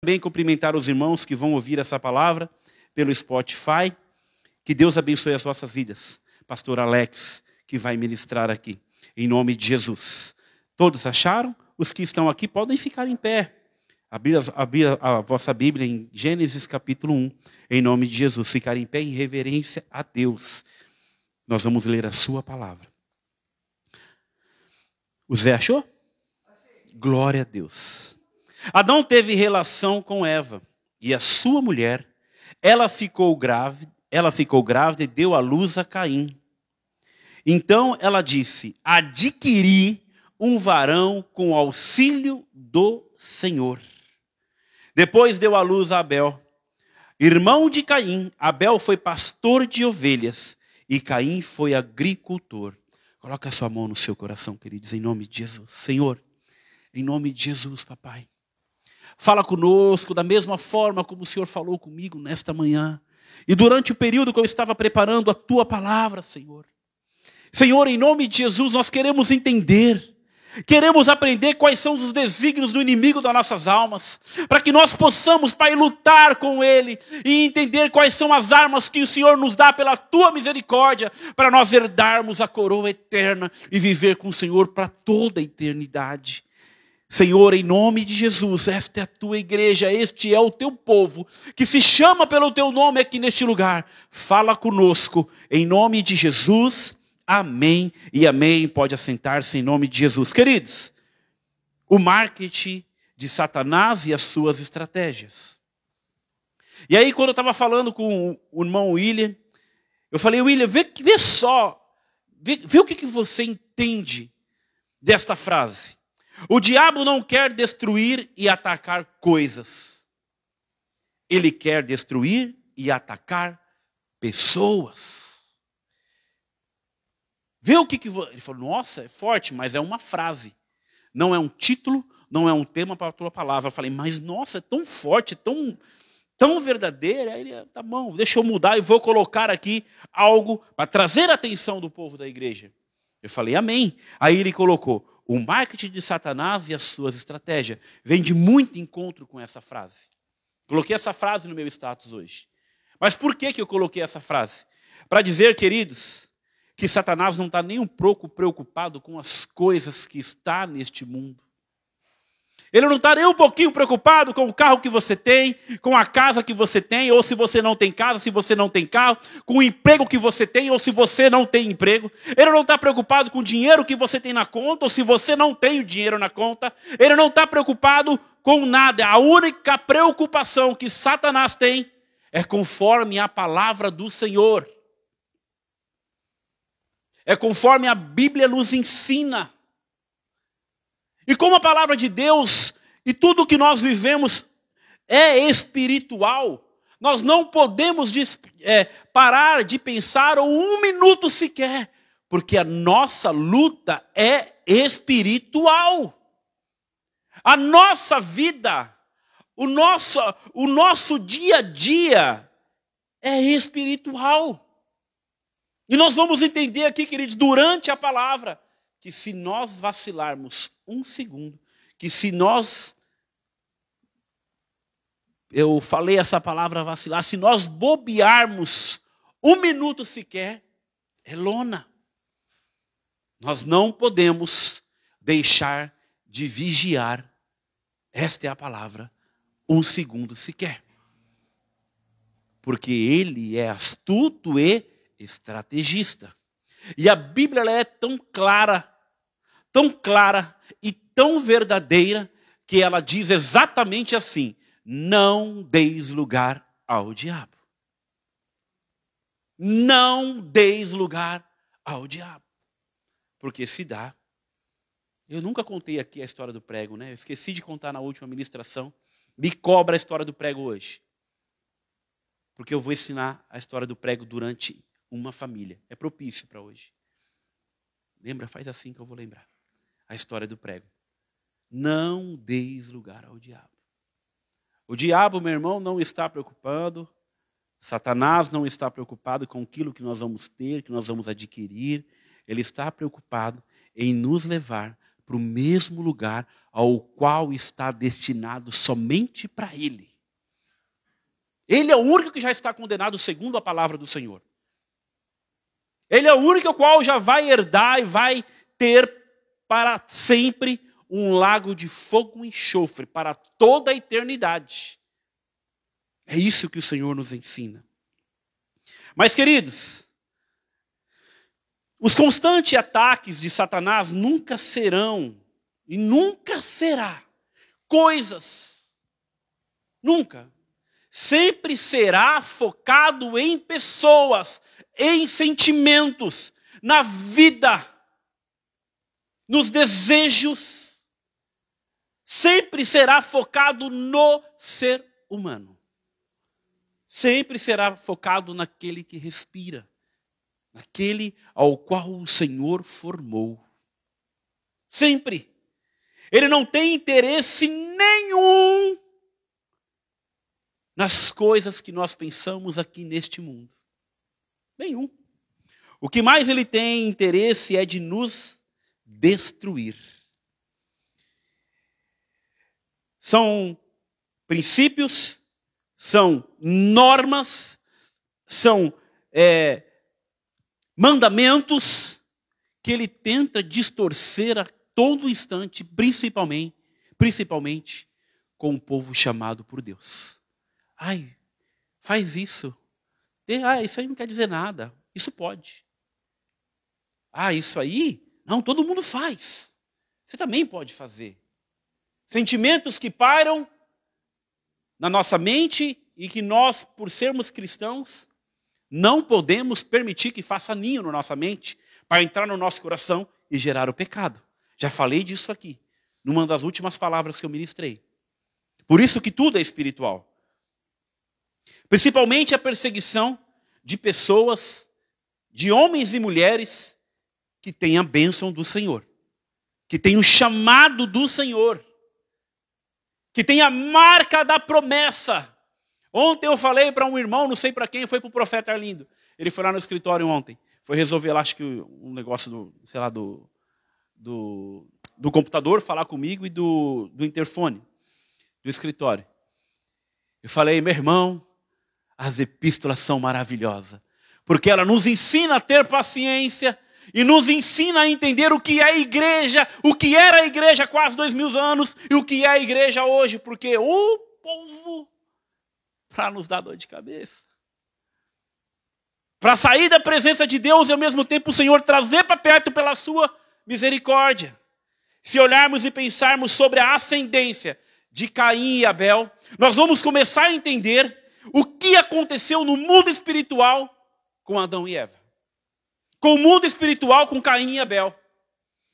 também cumprimentar os irmãos que vão ouvir essa palavra pelo Spotify. Que Deus abençoe as vossas vidas. Pastor Alex, que vai ministrar aqui, em nome de Jesus. Todos acharam? Os que estão aqui podem ficar em pé. Abrir, abrir a vossa Bíblia em Gênesis capítulo 1, em nome de Jesus. Ficar em pé em reverência a Deus. Nós vamos ler a sua palavra. O Zé achou? Glória a Deus. Adão teve relação com Eva e a sua mulher, ela ficou grávida, ela ficou grávida e deu à luz a Caim. Então ela disse: Adquiri um varão com auxílio do Senhor. Depois deu à luz a Abel, irmão de Caim. Abel foi pastor de ovelhas e Caim foi agricultor. Coloca a sua mão no seu coração, queridos, em nome de Jesus. Senhor, em nome de Jesus, papai. Fala conosco da mesma forma como o Senhor falou comigo nesta manhã. E durante o período que eu estava preparando a tua palavra, Senhor. Senhor, em nome de Jesus, nós queremos entender. Queremos aprender quais são os desígnios do inimigo das nossas almas, para que nós possamos, Pai, lutar com ele e entender quais são as armas que o Senhor nos dá pela tua misericórdia, para nós herdarmos a coroa eterna e viver com o Senhor para toda a eternidade. Senhor, em nome de Jesus, esta é a tua igreja, este é o teu povo, que se chama pelo teu nome aqui neste lugar. Fala conosco, em nome de Jesus, amém e amém. Pode assentar-se em nome de Jesus. Queridos, o marketing de Satanás e as suas estratégias. E aí, quando eu estava falando com o irmão William, eu falei, William, vê, vê só, vê, vê o que, que você entende desta frase. O diabo não quer destruir e atacar coisas. Ele quer destruir e atacar pessoas. Vê o que, que ele falou. Nossa, é forte, mas é uma frase. Não é um título, não é um tema para a tua palavra. Eu falei, mas nossa, é tão forte, tão, tão verdadeira. Aí ele, tá bom, deixa eu mudar e vou colocar aqui algo para trazer a atenção do povo da igreja. Eu falei, amém. Aí ele colocou: o marketing de Satanás e as suas estratégias. Vem de muito encontro com essa frase. Coloquei essa frase no meu status hoje. Mas por que, que eu coloquei essa frase? Para dizer, queridos, que Satanás não está nem um pouco preocupado com as coisas que está neste mundo. Ele não está nem um pouquinho preocupado com o carro que você tem, com a casa que você tem, ou se você não tem casa, se você não tem carro, com o emprego que você tem, ou se você não tem emprego. Ele não está preocupado com o dinheiro que você tem na conta, ou se você não tem o dinheiro na conta. Ele não está preocupado com nada. A única preocupação que Satanás tem é conforme a palavra do Senhor. É conforme a Bíblia nos ensina. E como a palavra de Deus e tudo que nós vivemos é espiritual, nós não podemos é, parar de pensar ou um minuto sequer, porque a nossa luta é espiritual. A nossa vida, o nosso, o nosso dia a dia é espiritual. E nós vamos entender aqui, queridos, durante a palavra, que se nós vacilarmos um segundo, que se nós. Eu falei essa palavra vacilar, se nós bobearmos um minuto sequer, é lona. Nós não podemos deixar de vigiar, esta é a palavra, um segundo sequer. Porque ele é astuto e estrategista. E a Bíblia é tão clara, tão clara e tão verdadeira que ela diz exatamente assim: não deis lugar ao diabo. Não deis lugar ao diabo. Porque se dá. Eu nunca contei aqui a história do prego, né? Eu esqueci de contar na última ministração. Me cobra a história do prego hoje. Porque eu vou ensinar a história do prego durante uma família. É propício para hoje. Lembra? Faz assim que eu vou lembrar. A história do prego. Não deis lugar ao diabo. O diabo, meu irmão, não está preocupado. Satanás não está preocupado com aquilo que nós vamos ter, que nós vamos adquirir. Ele está preocupado em nos levar para o mesmo lugar ao qual está destinado somente para ele. Ele é o único que já está condenado segundo a palavra do Senhor. Ele é o único qual já vai herdar e vai ter para sempre um lago de fogo e enxofre para toda a eternidade. É isso que o Senhor nos ensina. Mas, queridos, os constantes ataques de Satanás nunca serão e nunca será coisas, nunca, sempre será focado em pessoas, em sentimentos, na vida, nos desejos, sempre será focado no ser humano. Sempre será focado naquele que respira, naquele ao qual o Senhor formou. Sempre. Ele não tem interesse nenhum nas coisas que nós pensamos aqui neste mundo. Nenhum. O que mais ele tem interesse é de nos destruir. São princípios, são normas, são é, mandamentos que ele tenta distorcer a todo instante, principalmente, principalmente com o povo chamado por Deus. Ai, faz isso. Ah, isso aí não quer dizer nada. Isso pode. Ah, isso aí? Não, todo mundo faz. Você também pode fazer. Sentimentos que param na nossa mente e que nós, por sermos cristãos, não podemos permitir que faça ninho na nossa mente para entrar no nosso coração e gerar o pecado. Já falei disso aqui, numa das últimas palavras que eu ministrei. Por isso que tudo é espiritual. Principalmente a perseguição de pessoas, de homens e mulheres que têm a bênção do Senhor, que têm o chamado do Senhor, que têm a marca da promessa. Ontem eu falei para um irmão, não sei para quem, foi para o profeta Arlindo. Ele foi lá no escritório ontem, foi resolver lá, acho que um negócio do, sei lá, do, do, do computador, falar comigo e do, do interfone, do escritório. Eu falei, meu irmão, as epístolas são maravilhosas, porque ela nos ensina a ter paciência e nos ensina a entender o que é a igreja, o que era a igreja há quase dois mil anos e o que é a igreja hoje, porque o povo, para nos dar dor de cabeça, para sair da presença de Deus e ao mesmo tempo o Senhor trazer para perto pela sua misericórdia. Se olharmos e pensarmos sobre a ascendência de Caim e Abel, nós vamos começar a entender o que aconteceu no mundo espiritual com Adão e Eva. Com o mundo espiritual com Caim e Abel.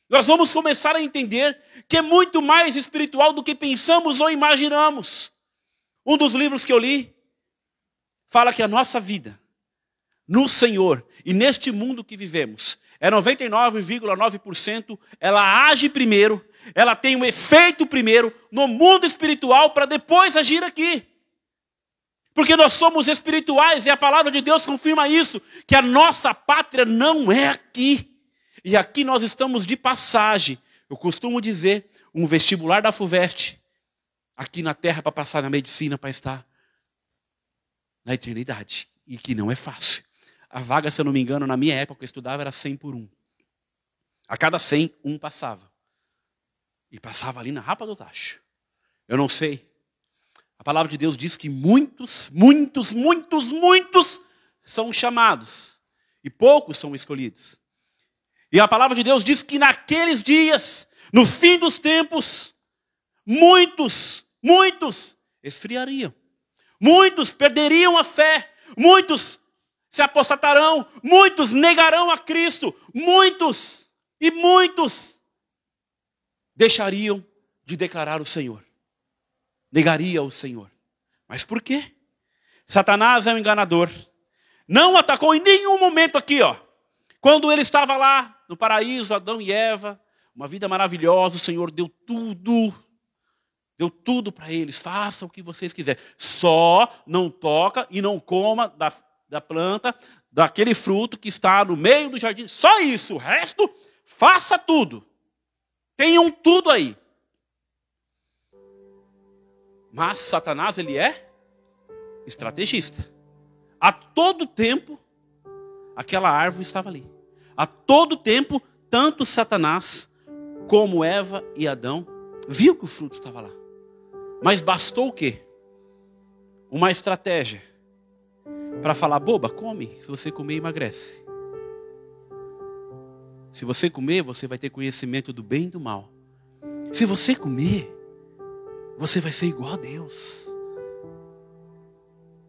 Nós vamos começar a entender que é muito mais espiritual do que pensamos ou imaginamos. Um dos livros que eu li fala que a nossa vida no Senhor e neste mundo que vivemos é 99,9%, ela age primeiro, ela tem um efeito primeiro no mundo espiritual para depois agir aqui. Porque nós somos espirituais e a palavra de Deus confirma isso, que a nossa pátria não é aqui. E aqui nós estamos de passagem. Eu costumo dizer, um vestibular da FUVEST, aqui na terra para passar na medicina, para estar na eternidade. E que não é fácil. A vaga, se eu não me engano, na minha época, eu estudava, era 100 por um. A cada 100, um passava. E passava ali na rapa do tacho. Eu não sei a palavra de Deus diz que muitos, muitos, muitos, muitos são chamados e poucos são escolhidos. E a palavra de Deus diz que naqueles dias, no fim dos tempos, muitos, muitos esfriariam. Muitos perderiam a fé, muitos se apostatarão, muitos negarão a Cristo, muitos e muitos deixariam de declarar o Senhor negaria o Senhor. Mas por quê? Satanás é um enganador. Não atacou em nenhum momento aqui, ó. Quando ele estava lá no paraíso, Adão e Eva, uma vida maravilhosa, o Senhor deu tudo. Deu tudo para eles. Faça o que vocês quiserem. Só não toca e não coma da, da planta, daquele fruto que está no meio do jardim. Só isso. O resto, faça tudo. Tenham tudo aí. Mas Satanás, ele é estrategista. A todo tempo, aquela árvore estava ali. A todo tempo, tanto Satanás como Eva e Adão viu que o fruto estava lá. Mas bastou o quê? Uma estratégia para falar, boba, come, se você comer, emagrece. Se você comer, você vai ter conhecimento do bem e do mal. Se você comer, você vai ser igual a Deus.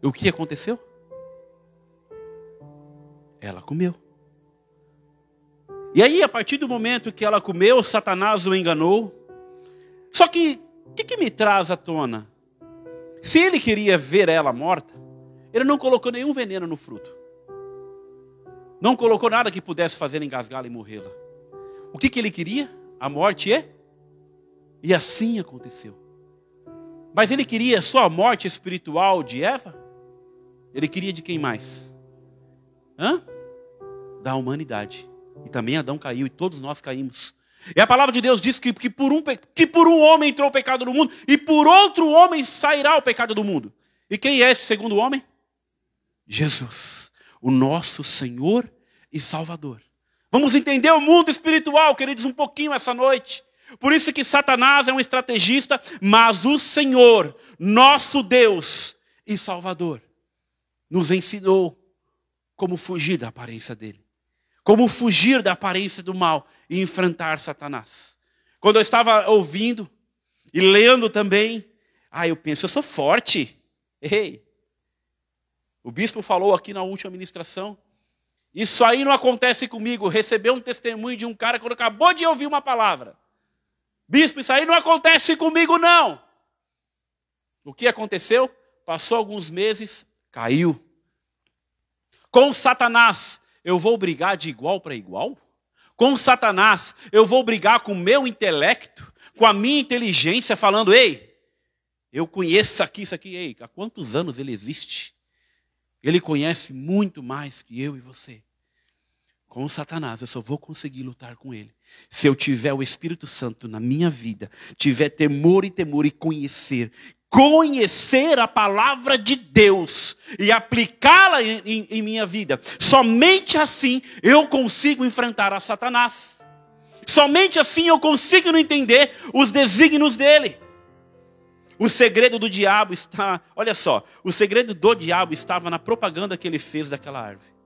E o que aconteceu? Ela comeu. E aí, a partir do momento que ela comeu, Satanás o enganou. Só que, o que, que me traz à tona? Se ele queria ver ela morta, ele não colocou nenhum veneno no fruto. Não colocou nada que pudesse fazer engasgá-la e morrê-la. O que, que ele queria? A morte é? E assim aconteceu. Mas ele queria só a morte espiritual de Eva? Ele queria de quem mais? Hã? Da humanidade. E também Adão caiu e todos nós caímos. E a palavra de Deus diz que, que, por um, que por um homem entrou o pecado no mundo e por outro homem sairá o pecado do mundo. E quem é esse segundo homem? Jesus o nosso Senhor e Salvador. Vamos entender o mundo espiritual, queridos, um pouquinho essa noite. Por isso que Satanás é um estrategista, mas o Senhor, nosso Deus e Salvador, nos ensinou como fugir da aparência dele, como fugir da aparência do mal e enfrentar Satanás. Quando eu estava ouvindo e lendo também, ah, eu penso, eu sou forte. Ei, o bispo falou aqui na última ministração. Isso aí não acontece comigo. Receber um testemunho de um cara que acabou de ouvir uma palavra. Bispo, isso aí não acontece comigo, não. O que aconteceu? Passou alguns meses, caiu. Com Satanás, eu vou brigar de igual para igual? Com Satanás, eu vou brigar com o meu intelecto, com a minha inteligência, falando: ei, eu conheço aqui, isso aqui, ei, há quantos anos ele existe? Ele conhece muito mais que eu e você. Com Satanás, eu só vou conseguir lutar com ele. Se eu tiver o Espírito Santo na minha vida, tiver temor e temor e conhecer, conhecer a palavra de Deus e aplicá-la em, em, em, minha vida. Somente assim eu consigo enfrentar a Satanás. Somente assim eu consigo entender os desígnios dele. O segredo do diabo está, olha só, o segredo do diabo estava na propaganda que ele fez daquela árvore.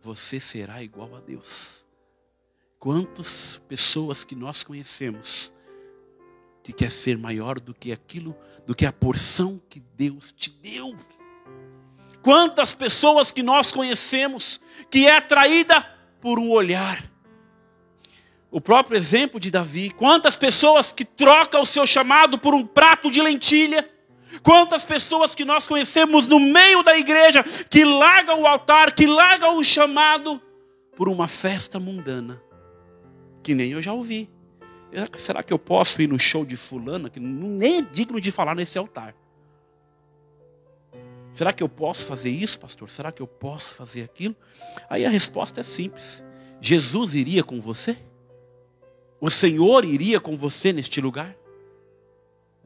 Você será igual a Deus. Quantas pessoas que nós conhecemos que quer ser maior do que aquilo, do que a porção que Deus te deu? Quantas pessoas que nós conhecemos que é atraída por um olhar, o próprio exemplo de Davi. Quantas pessoas que trocam o seu chamado por um prato de lentilha. Quantas pessoas que nós conhecemos no meio da igreja que largam o altar, que largam o chamado por uma festa mundana. Que nem eu já ouvi. Será que eu posso ir no show de fulana que nem é digno de falar nesse altar? Será que eu posso fazer isso, pastor? Será que eu posso fazer aquilo? Aí a resposta é simples. Jesus iria com você? O Senhor iria com você neste lugar?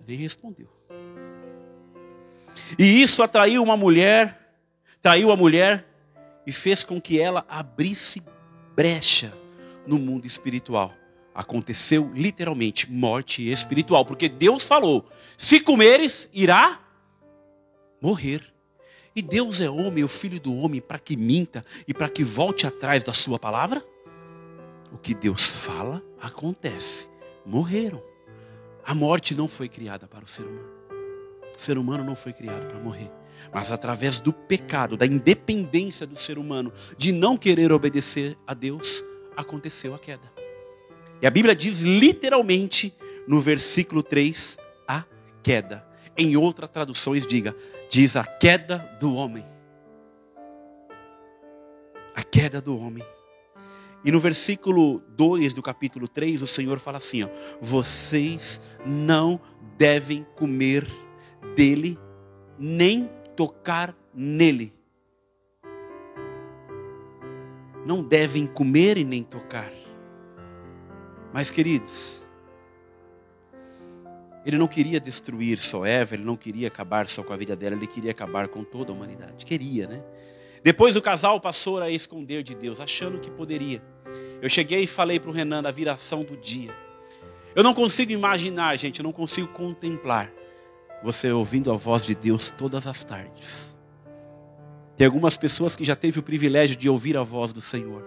Ele respondeu. E isso atraiu uma mulher, traiu a mulher e fez com que ela abrisse brecha no mundo espiritual. Aconteceu literalmente morte espiritual, porque Deus falou: se comeres, irá morrer. E Deus é homem, o filho do homem, para que minta e para que volte atrás da sua palavra? O que Deus fala, acontece. Morreram. A morte não foi criada para o ser humano. O ser humano não foi criado para morrer. Mas através do pecado, da independência do ser humano, de não querer obedecer a Deus, aconteceu a queda. E a Bíblia diz literalmente no versículo 3, a queda. Em outras traduções diga, diz a queda do homem. A queda do homem. E no versículo 2 do capítulo 3, o Senhor fala assim: ó, Vocês não devem comer dele, nem tocar nele. Não devem comer e nem tocar. Mas, queridos, ele não queria destruir só Eva, ele não queria acabar só com a vida dela, ele queria acabar com toda a humanidade. Queria, né? Depois o casal passou a esconder de Deus, achando que poderia. Eu cheguei e falei para o Renan da viração do dia. Eu não consigo imaginar, gente, eu não consigo contemplar você ouvindo a voz de Deus todas as tardes. Tem algumas pessoas que já teve o privilégio de ouvir a voz do Senhor.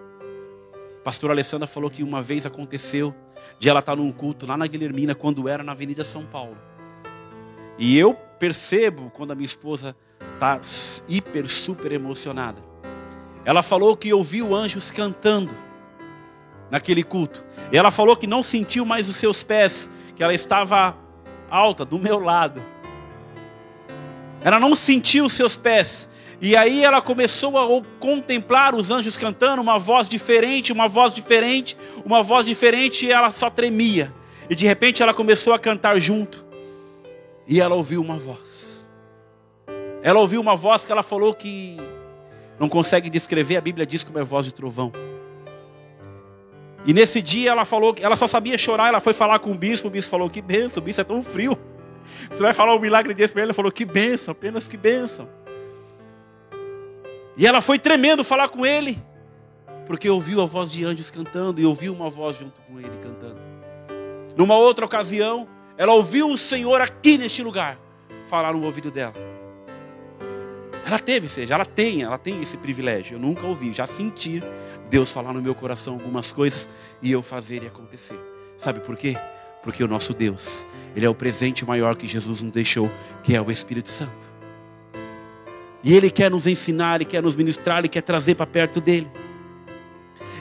A pastora Alessandra falou que uma vez aconteceu de ela estar num culto lá na Guilhermina, quando era na Avenida São Paulo. E eu percebo quando a minha esposa está hiper, super emocionada. Ela falou que ouviu anjos cantando naquele culto. E ela falou que não sentiu mais os seus pés, que ela estava alta, do meu lado. Ela não sentiu os seus pés. E aí ela começou a contemplar os anjos cantando, uma voz diferente, uma voz diferente, uma voz diferente, e ela só tremia. E de repente ela começou a cantar junto. E ela ouviu uma voz. Ela ouviu uma voz que ela falou que não consegue descrever, a Bíblia diz como é voz de trovão. E nesse dia ela falou que ela só sabia chorar, ela foi falar com o bispo, o bispo falou: "Que benção, o bispo é tão frio". Você vai falar um milagre desse para ele, ele falou: "Que benção, apenas que benção". E ela foi tremendo falar com ele, porque ouviu a voz de anjos cantando e ouviu uma voz junto com ele cantando. Numa outra ocasião, ela ouviu o Senhor aqui neste lugar falar no ouvido dela. Ela teve, seja, ela tem, ela tem esse privilégio. Eu nunca ouvi, já senti Deus falar no meu coração algumas coisas e eu fazer e acontecer. Sabe por quê? Porque o nosso Deus, ele é o presente maior que Jesus nos deixou, que é o Espírito Santo. E Ele quer nos ensinar, Ele quer nos ministrar, Ele quer trazer para perto dEle.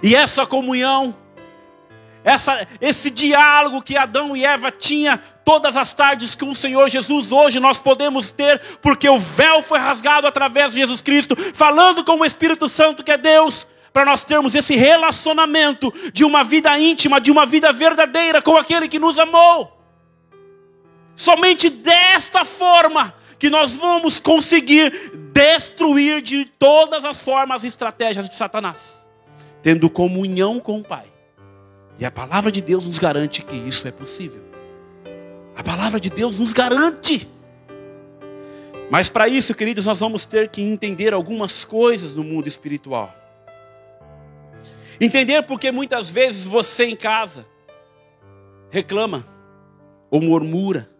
E essa comunhão, essa, esse diálogo que Adão e Eva tinham todas as tardes com o Senhor Jesus, hoje nós podemos ter, porque o véu foi rasgado através de Jesus Cristo, falando com o Espírito Santo que é Deus, para nós termos esse relacionamento de uma vida íntima, de uma vida verdadeira com aquele que nos amou. Somente desta forma que nós vamos conseguir destruir de todas as formas e estratégias de Satanás, tendo comunhão com o Pai. E a palavra de Deus nos garante que isso é possível. A palavra de Deus nos garante. Mas para isso, queridos, nós vamos ter que entender algumas coisas no mundo espiritual. Entender porque muitas vezes você em casa reclama ou murmura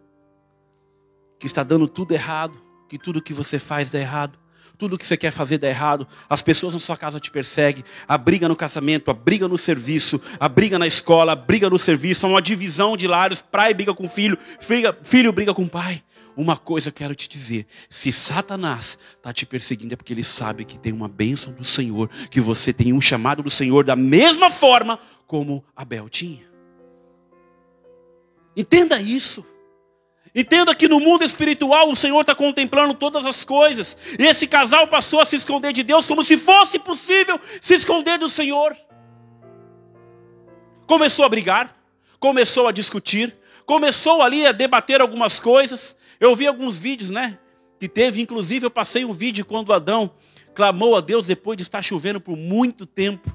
que está dando tudo errado, que tudo que você faz dá errado. Tudo que você quer fazer dá errado. As pessoas na sua casa te perseguem. A briga no casamento, a briga no serviço, a briga na escola, a briga no serviço. Há uma divisão de lares. Pai briga com filho, filho, filho briga com pai. Uma coisa eu quero te dizer: se Satanás está te perseguindo, é porque ele sabe que tem uma bênção do Senhor, que você tem um chamado do Senhor da mesma forma como Abel tinha. Entenda isso. Entenda que no mundo espiritual o Senhor está contemplando todas as coisas. E esse casal passou a se esconder de Deus como se fosse possível se esconder do Senhor. Começou a brigar, começou a discutir, começou ali a debater algumas coisas. Eu vi alguns vídeos, né? Que teve, inclusive eu passei um vídeo quando Adão clamou a Deus depois de estar chovendo por muito tempo.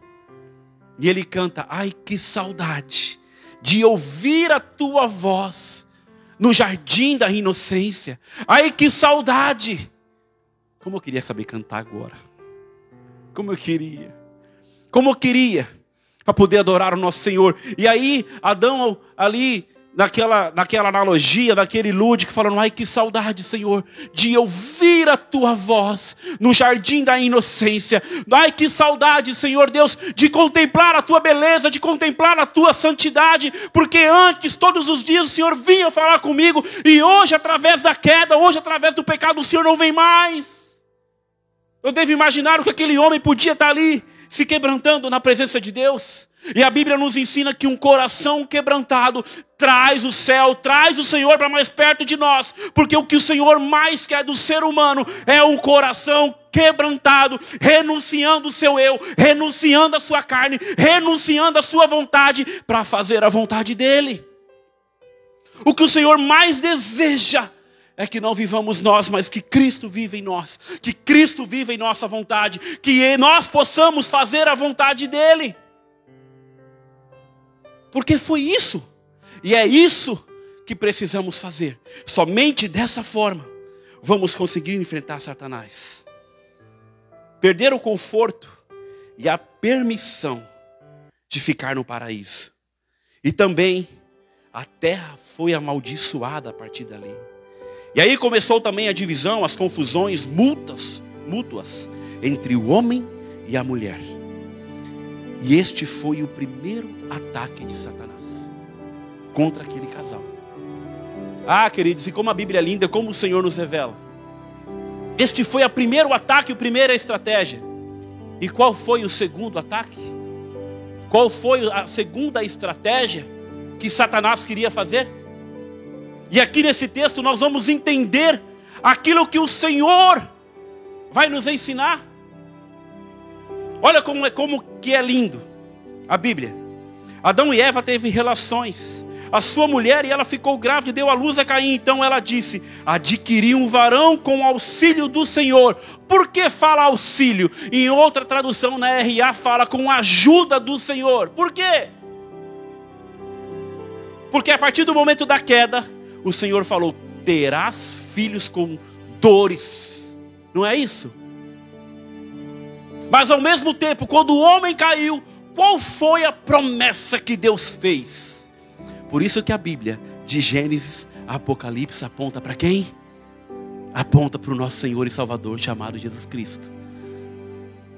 E ele canta: Ai, que saudade de ouvir a tua voz no jardim da inocência. Ai, que saudade! Como eu queria saber cantar agora. Como eu queria. Como eu queria para poder adorar o nosso Senhor. E aí, Adão ali naquela, naquela analogia, naquele lúdico, falando: ai que saudade, Senhor, de ouvir a tua voz no jardim da inocência. Ai que saudade, Senhor Deus, de contemplar a tua beleza, de contemplar a tua santidade, porque antes, todos os dias, o Senhor vinha falar comigo, e hoje, através da queda, hoje, através do pecado, o Senhor não vem mais. Eu devo imaginar o que aquele homem podia estar ali, se quebrantando na presença de Deus. E a Bíblia nos ensina que um coração quebrantado traz o céu, traz o Senhor para mais perto de nós, porque o que o Senhor mais quer do ser humano é um coração quebrantado, renunciando o seu eu, renunciando a sua carne, renunciando a sua vontade para fazer a vontade dele. O que o Senhor mais deseja é que não vivamos nós, mas que Cristo vive em nós, que Cristo vive em nossa vontade, que nós possamos fazer a vontade dele. Porque foi isso, e é isso que precisamos fazer. Somente dessa forma vamos conseguir enfrentar Satanás. Perder o conforto e a permissão de ficar no paraíso. E também a terra foi amaldiçoada a partir dali. E aí começou também a divisão, as confusões multas, mútuas entre o homem e a mulher. E este foi o primeiro ataque de Satanás contra aquele casal. Ah, queridos, e como a Bíblia é linda, como o Senhor nos revela. Este foi o primeiro ataque, a primeira estratégia. E qual foi o segundo ataque? Qual foi a segunda estratégia que Satanás queria fazer? E aqui nesse texto nós vamos entender aquilo que o Senhor vai nos ensinar. Olha como é como que é lindo a Bíblia. Adão e Eva teve relações. A sua mulher e ela ficou grávida e deu à luz a Caim. Então ela disse: Adquiri um varão com auxílio do Senhor. Por que fala auxílio? Em outra tradução na RA fala com ajuda do Senhor. Por quê? Porque a partir do momento da queda, o Senhor falou: Terás filhos com dores. Não é isso? Mas ao mesmo tempo, quando o homem caiu, qual foi a promessa que Deus fez? Por isso que a Bíblia, de Gênesis a Apocalipse, aponta para quem? Aponta para o nosso Senhor e Salvador chamado Jesus Cristo.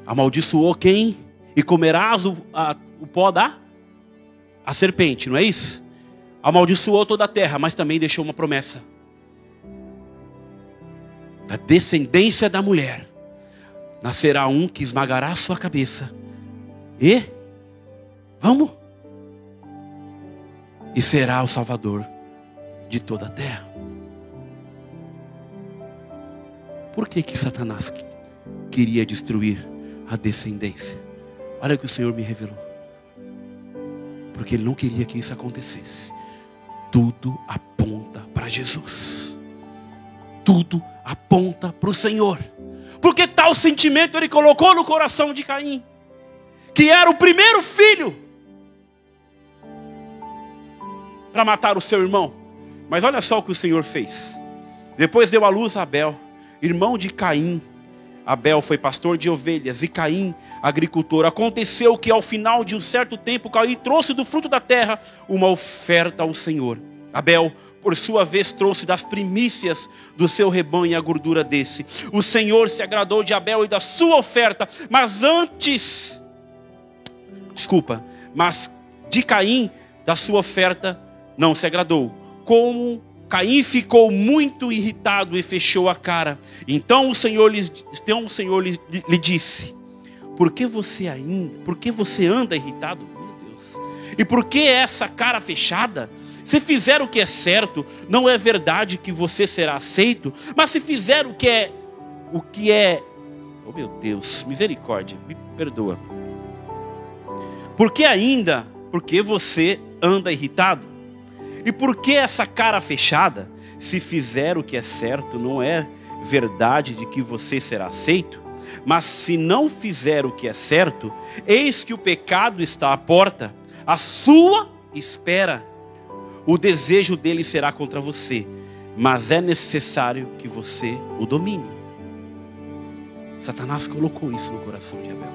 Amaldiçoou quem? E comerás o, a, o pó da a serpente, não é isso? Amaldiçoou toda a terra, mas também deixou uma promessa. Da descendência da mulher nascerá um que esmagará a sua cabeça. E vamos? E será o Salvador de toda a terra. Por que que Satanás queria destruir a descendência? Olha o que o Senhor me revelou. Porque ele não queria que isso acontecesse. Tudo aponta para Jesus. Tudo aponta para o Senhor. Porque tal sentimento ele colocou no coração de Caim, que era o primeiro filho para matar o seu irmão. Mas olha só o que o Senhor fez. Depois deu à luz a Abel, irmão de Caim. Abel foi pastor de ovelhas e Caim, agricultor. Aconteceu que ao final de um certo tempo, Caim trouxe do fruto da terra uma oferta ao Senhor. Abel por sua vez, trouxe das primícias do seu rebanho a gordura desse. O Senhor se agradou de Abel e da sua oferta, mas antes, desculpa, mas de Caim, da sua oferta, não se agradou. Como Caim ficou muito irritado e fechou a cara. Então o Senhor lhe, então o Senhor lhe, lhe disse: Por que você ainda, por que você anda irritado? E por que essa cara fechada? Se fizer o que é certo, não é verdade que você será aceito, mas se fizer o que é o que é, oh meu Deus, misericórdia, me perdoa. Porque ainda, porque você anda irritado? E por que essa cara fechada? Se fizer o que é certo, não é verdade de que você será aceito? Mas se não fizer o que é certo, eis que o pecado está à porta, a sua espera o desejo dele será contra você, mas é necessário que você o domine. Satanás colocou isso no coração de Abel.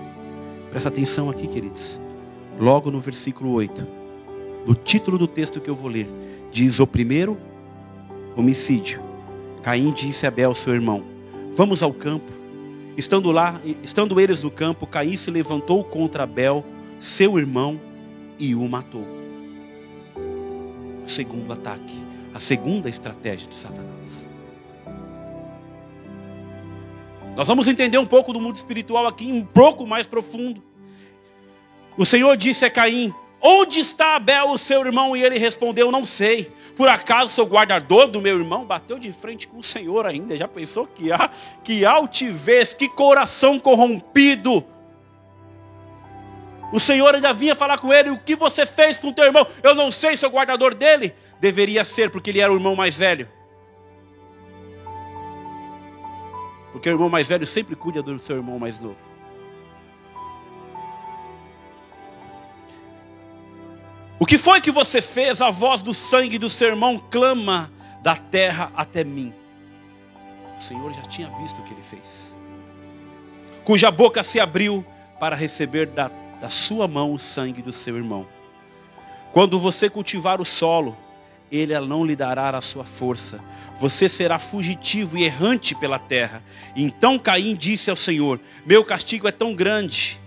Presta atenção aqui, queridos. Logo no versículo 8, no título do texto que eu vou ler, diz o primeiro homicídio. Caim disse a Abel, seu irmão: Vamos ao campo. Estando lá, estando eles no campo, Caim se levantou contra Abel, seu irmão, e o matou segundo ataque, a segunda estratégia de Satanás. Nós vamos entender um pouco do mundo espiritual aqui, um pouco mais profundo. O Senhor disse a Caim: Onde está Abel, o seu irmão? E ele respondeu: Não sei. Por acaso sou guardador do meu irmão? Bateu de frente com o Senhor ainda. Já pensou que há que altivez, que coração corrompido. O Senhor ainda vinha falar com ele: O que você fez com teu irmão? Eu não sei, sou guardador dele. Deveria ser, porque ele era o irmão mais velho. Porque o irmão mais velho sempre cuida do seu irmão mais novo. O que foi que você fez? A voz do sangue do seu irmão clama da terra até mim. O Senhor já tinha visto o que ele fez. Cuja boca se abriu para receber da, da sua mão o sangue do seu irmão. Quando você cultivar o solo, ele não lhe dará a sua força. Você será fugitivo e errante pela terra. Então Caim disse ao Senhor: Meu castigo é tão grande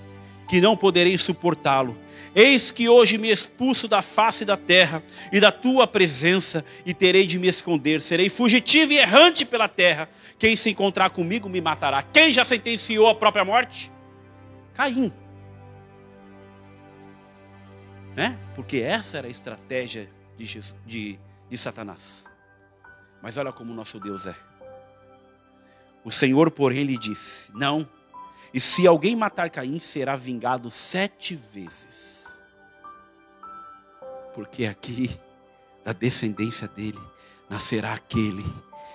que não poderei suportá-lo. Eis que hoje me expulso da face da terra e da tua presença, e terei de me esconder. Serei fugitivo e errante pela terra. Quem se encontrar comigo me matará. Quem já sentenciou a própria morte? Caim. Né? Porque essa era a estratégia de, Jesus, de, de Satanás. Mas olha como nosso Deus é. O Senhor, porém, lhe disse: Não, e se alguém matar Caim, será vingado sete vezes porque aqui, da descendência dele, nascerá aquele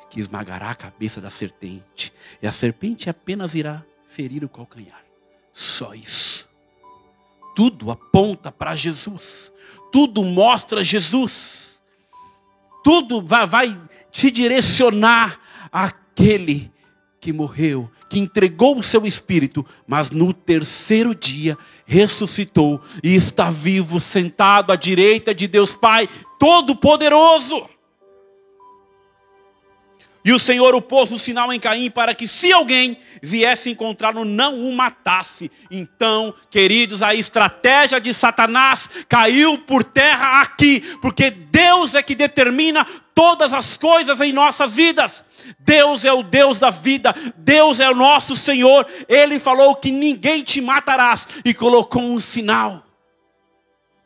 que esmagará a cabeça da serpente, e a serpente apenas irá ferir o calcanhar. Só isso. Tudo aponta para Jesus, tudo mostra Jesus, tudo vai, vai te direcionar àquele que morreu que entregou o seu espírito, mas no terceiro dia ressuscitou e está vivo, sentado à direita de Deus Pai Todo-Poderoso. E o Senhor o pôs o sinal em Caim para que, se alguém viesse encontrá-lo, não o matasse. Então, queridos, a estratégia de Satanás caiu por terra aqui, porque Deus é que determina todas as coisas em nossas vidas. Deus é o Deus da vida, Deus é o nosso Senhor. Ele falou que ninguém te matarás e colocou um sinal.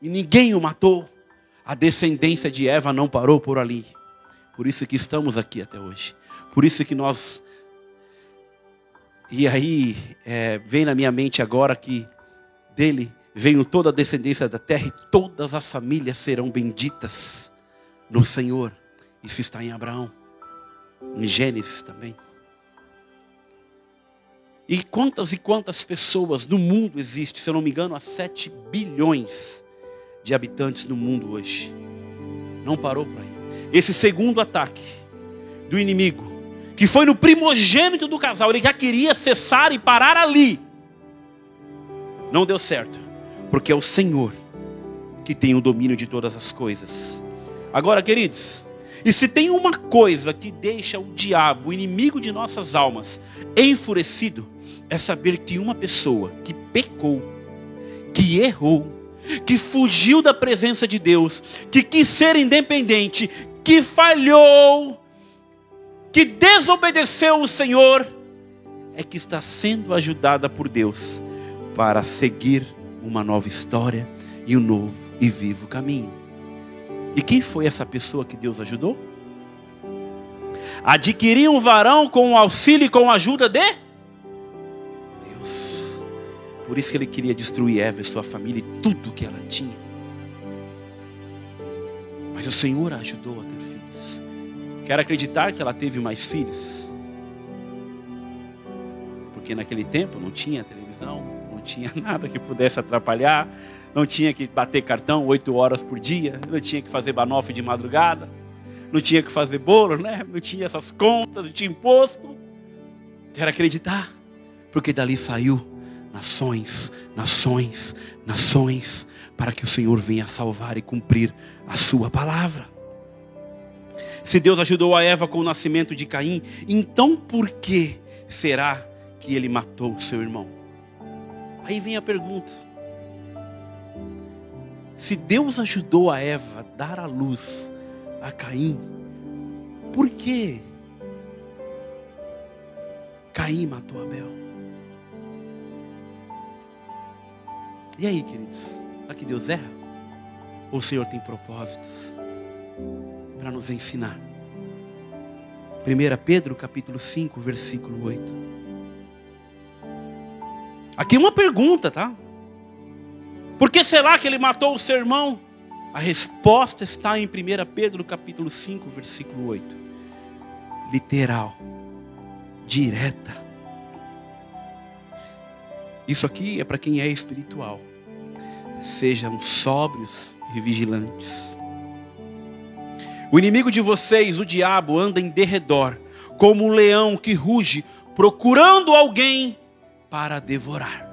E ninguém o matou. A descendência de Eva não parou por ali. Por isso que estamos aqui até hoje. Por isso que nós. E aí, é, vem na minha mente agora que dele veio toda a descendência da terra e todas as famílias serão benditas no Senhor. Isso está em Abraão, em Gênesis também. E quantas e quantas pessoas no mundo existem, se eu não me engano, há 7 bilhões de habitantes no mundo hoje. Não parou por aí. Esse segundo ataque do inimigo, que foi no primogênito do casal, ele já queria cessar e parar ali. Não deu certo, porque é o Senhor que tem o domínio de todas as coisas. Agora, queridos, e se tem uma coisa que deixa o diabo, o inimigo de nossas almas, enfurecido, é saber que uma pessoa que pecou, que errou, que fugiu da presença de Deus, que quis ser independente, que falhou, que desobedeceu o Senhor, é que está sendo ajudada por Deus para seguir uma nova história e um novo e vivo caminho. E quem foi essa pessoa que Deus ajudou? Adquirir um varão com o auxílio e com a ajuda de Deus. Por isso que ele queria destruir Eva e sua família e tudo que ela tinha. Mas o Senhor a ajudou a ter filhos. Quero acreditar que ela teve mais filhos. Porque naquele tempo não tinha televisão, não tinha nada que pudesse atrapalhar, não tinha que bater cartão oito horas por dia, não tinha que fazer banofe de madrugada, não tinha que fazer bolo, né? não tinha essas contas, não tinha imposto. Quero acreditar, porque dali saiu nações, nações, nações, para que o Senhor venha salvar e cumprir a sua palavra. Se Deus ajudou a Eva com o nascimento de Caim, então por que será que ele matou o seu irmão? Aí vem a pergunta: se Deus ajudou a Eva a dar a luz a Caim, por que Caim matou Abel? E aí, queridos? Será que Deus erra? Ou o Senhor tem propósitos para nos ensinar? 1 Pedro capítulo 5, versículo 8. Aqui uma pergunta, tá? Por que será que ele matou o seu irmão? A resposta está em 1 Pedro capítulo 5, versículo 8. Literal, direta. Isso aqui é para quem é espiritual. Sejam sóbrios e vigilantes. O inimigo de vocês, o diabo, anda em derredor, como um leão que ruge, procurando alguém para devorar.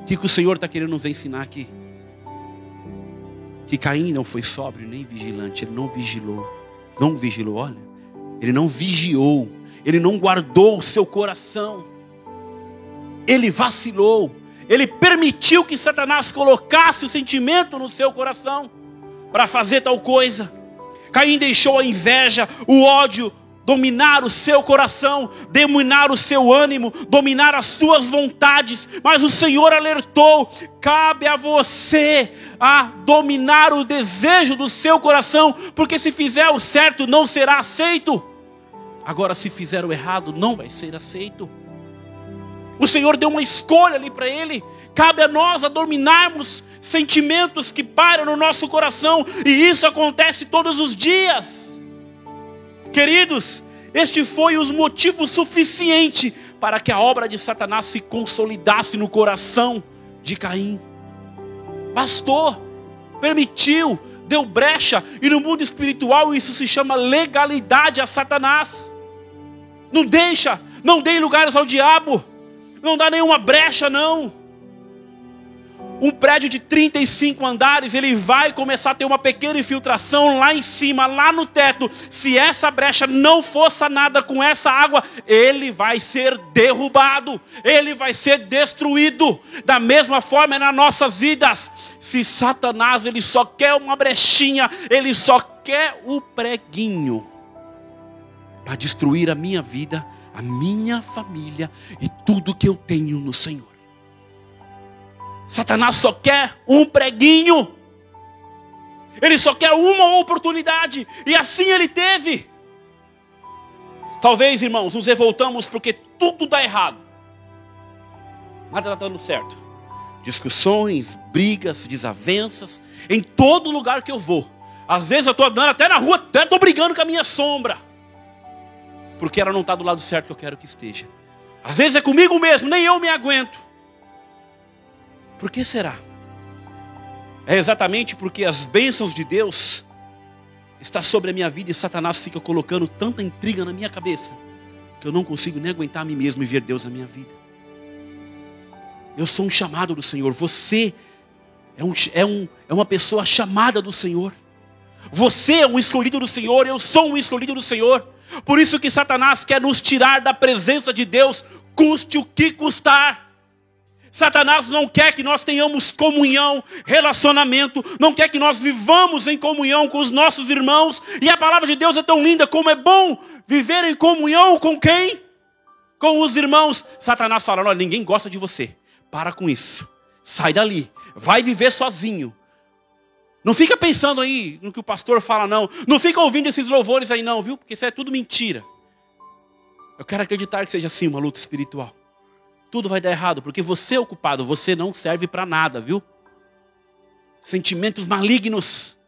O que, que o Senhor está querendo nos ensinar aqui? Que Caim não foi sóbrio nem vigilante, ele não vigilou. Não vigilou, olha. Ele não vigiou, ele não guardou o seu coração. Ele vacilou, ele permitiu que Satanás colocasse o sentimento no seu coração para fazer tal coisa. Caim deixou a inveja, o ódio, dominar o seu coração, dominar o seu ânimo, dominar as suas vontades, mas o Senhor alertou: cabe a você a dominar o desejo do seu coração, porque se fizer o certo não será aceito. Agora, se fizer o errado, não vai ser aceito. O Senhor deu uma escolha ali para ele. Cabe a nós a dominarmos sentimentos que param no nosso coração, e isso acontece todos os dias. Queridos, este foi o motivo suficiente para que a obra de Satanás se consolidasse no coração de Caim. Bastou, permitiu, deu brecha, e no mundo espiritual isso se chama legalidade a Satanás. Não deixa, não dê lugares ao diabo, não dá nenhuma brecha, não um prédio de 35 andares, ele vai começar a ter uma pequena infiltração lá em cima, lá no teto. Se essa brecha não for sanada com essa água, ele vai ser derrubado, ele vai ser destruído. Da mesma forma é nas nossas vidas. Se Satanás ele só quer uma brechinha, ele só quer o preguinho para destruir a minha vida, a minha família e tudo que eu tenho no Senhor. Satanás só quer um preguinho. Ele só quer uma oportunidade. E assim ele teve. Talvez, irmãos, nos revoltamos porque tudo dá errado. Nada está dando certo. Discussões, brigas, desavenças. Em todo lugar que eu vou. Às vezes eu estou andando até na rua, até estou brigando com a minha sombra. Porque ela não está do lado certo que eu quero que esteja. Às vezes é comigo mesmo, nem eu me aguento. Por que será? É exatamente porque as bênçãos de Deus está sobre a minha vida e Satanás fica colocando tanta intriga na minha cabeça que eu não consigo nem aguentar a mim mesmo e ver Deus na minha vida. Eu sou um chamado do Senhor. Você é, um, é, um, é uma pessoa chamada do Senhor. Você é um escolhido do Senhor. Eu sou um escolhido do Senhor. Por isso que Satanás quer nos tirar da presença de Deus, custe o que custar. Satanás não quer que nós tenhamos comunhão, relacionamento, não quer que nós vivamos em comunhão com os nossos irmãos. E a palavra de Deus é tão linda como é bom viver em comunhão com quem? Com os irmãos. Satanás fala: olha, ninguém gosta de você. Para com isso. Sai dali. Vai viver sozinho. Não fica pensando aí no que o pastor fala, não. Não fica ouvindo esses louvores aí, não, viu? Porque isso é tudo mentira. Eu quero acreditar que seja assim uma luta espiritual tudo vai dar errado, porque você é o culpado, você não serve para nada, viu? Sentimentos malignos,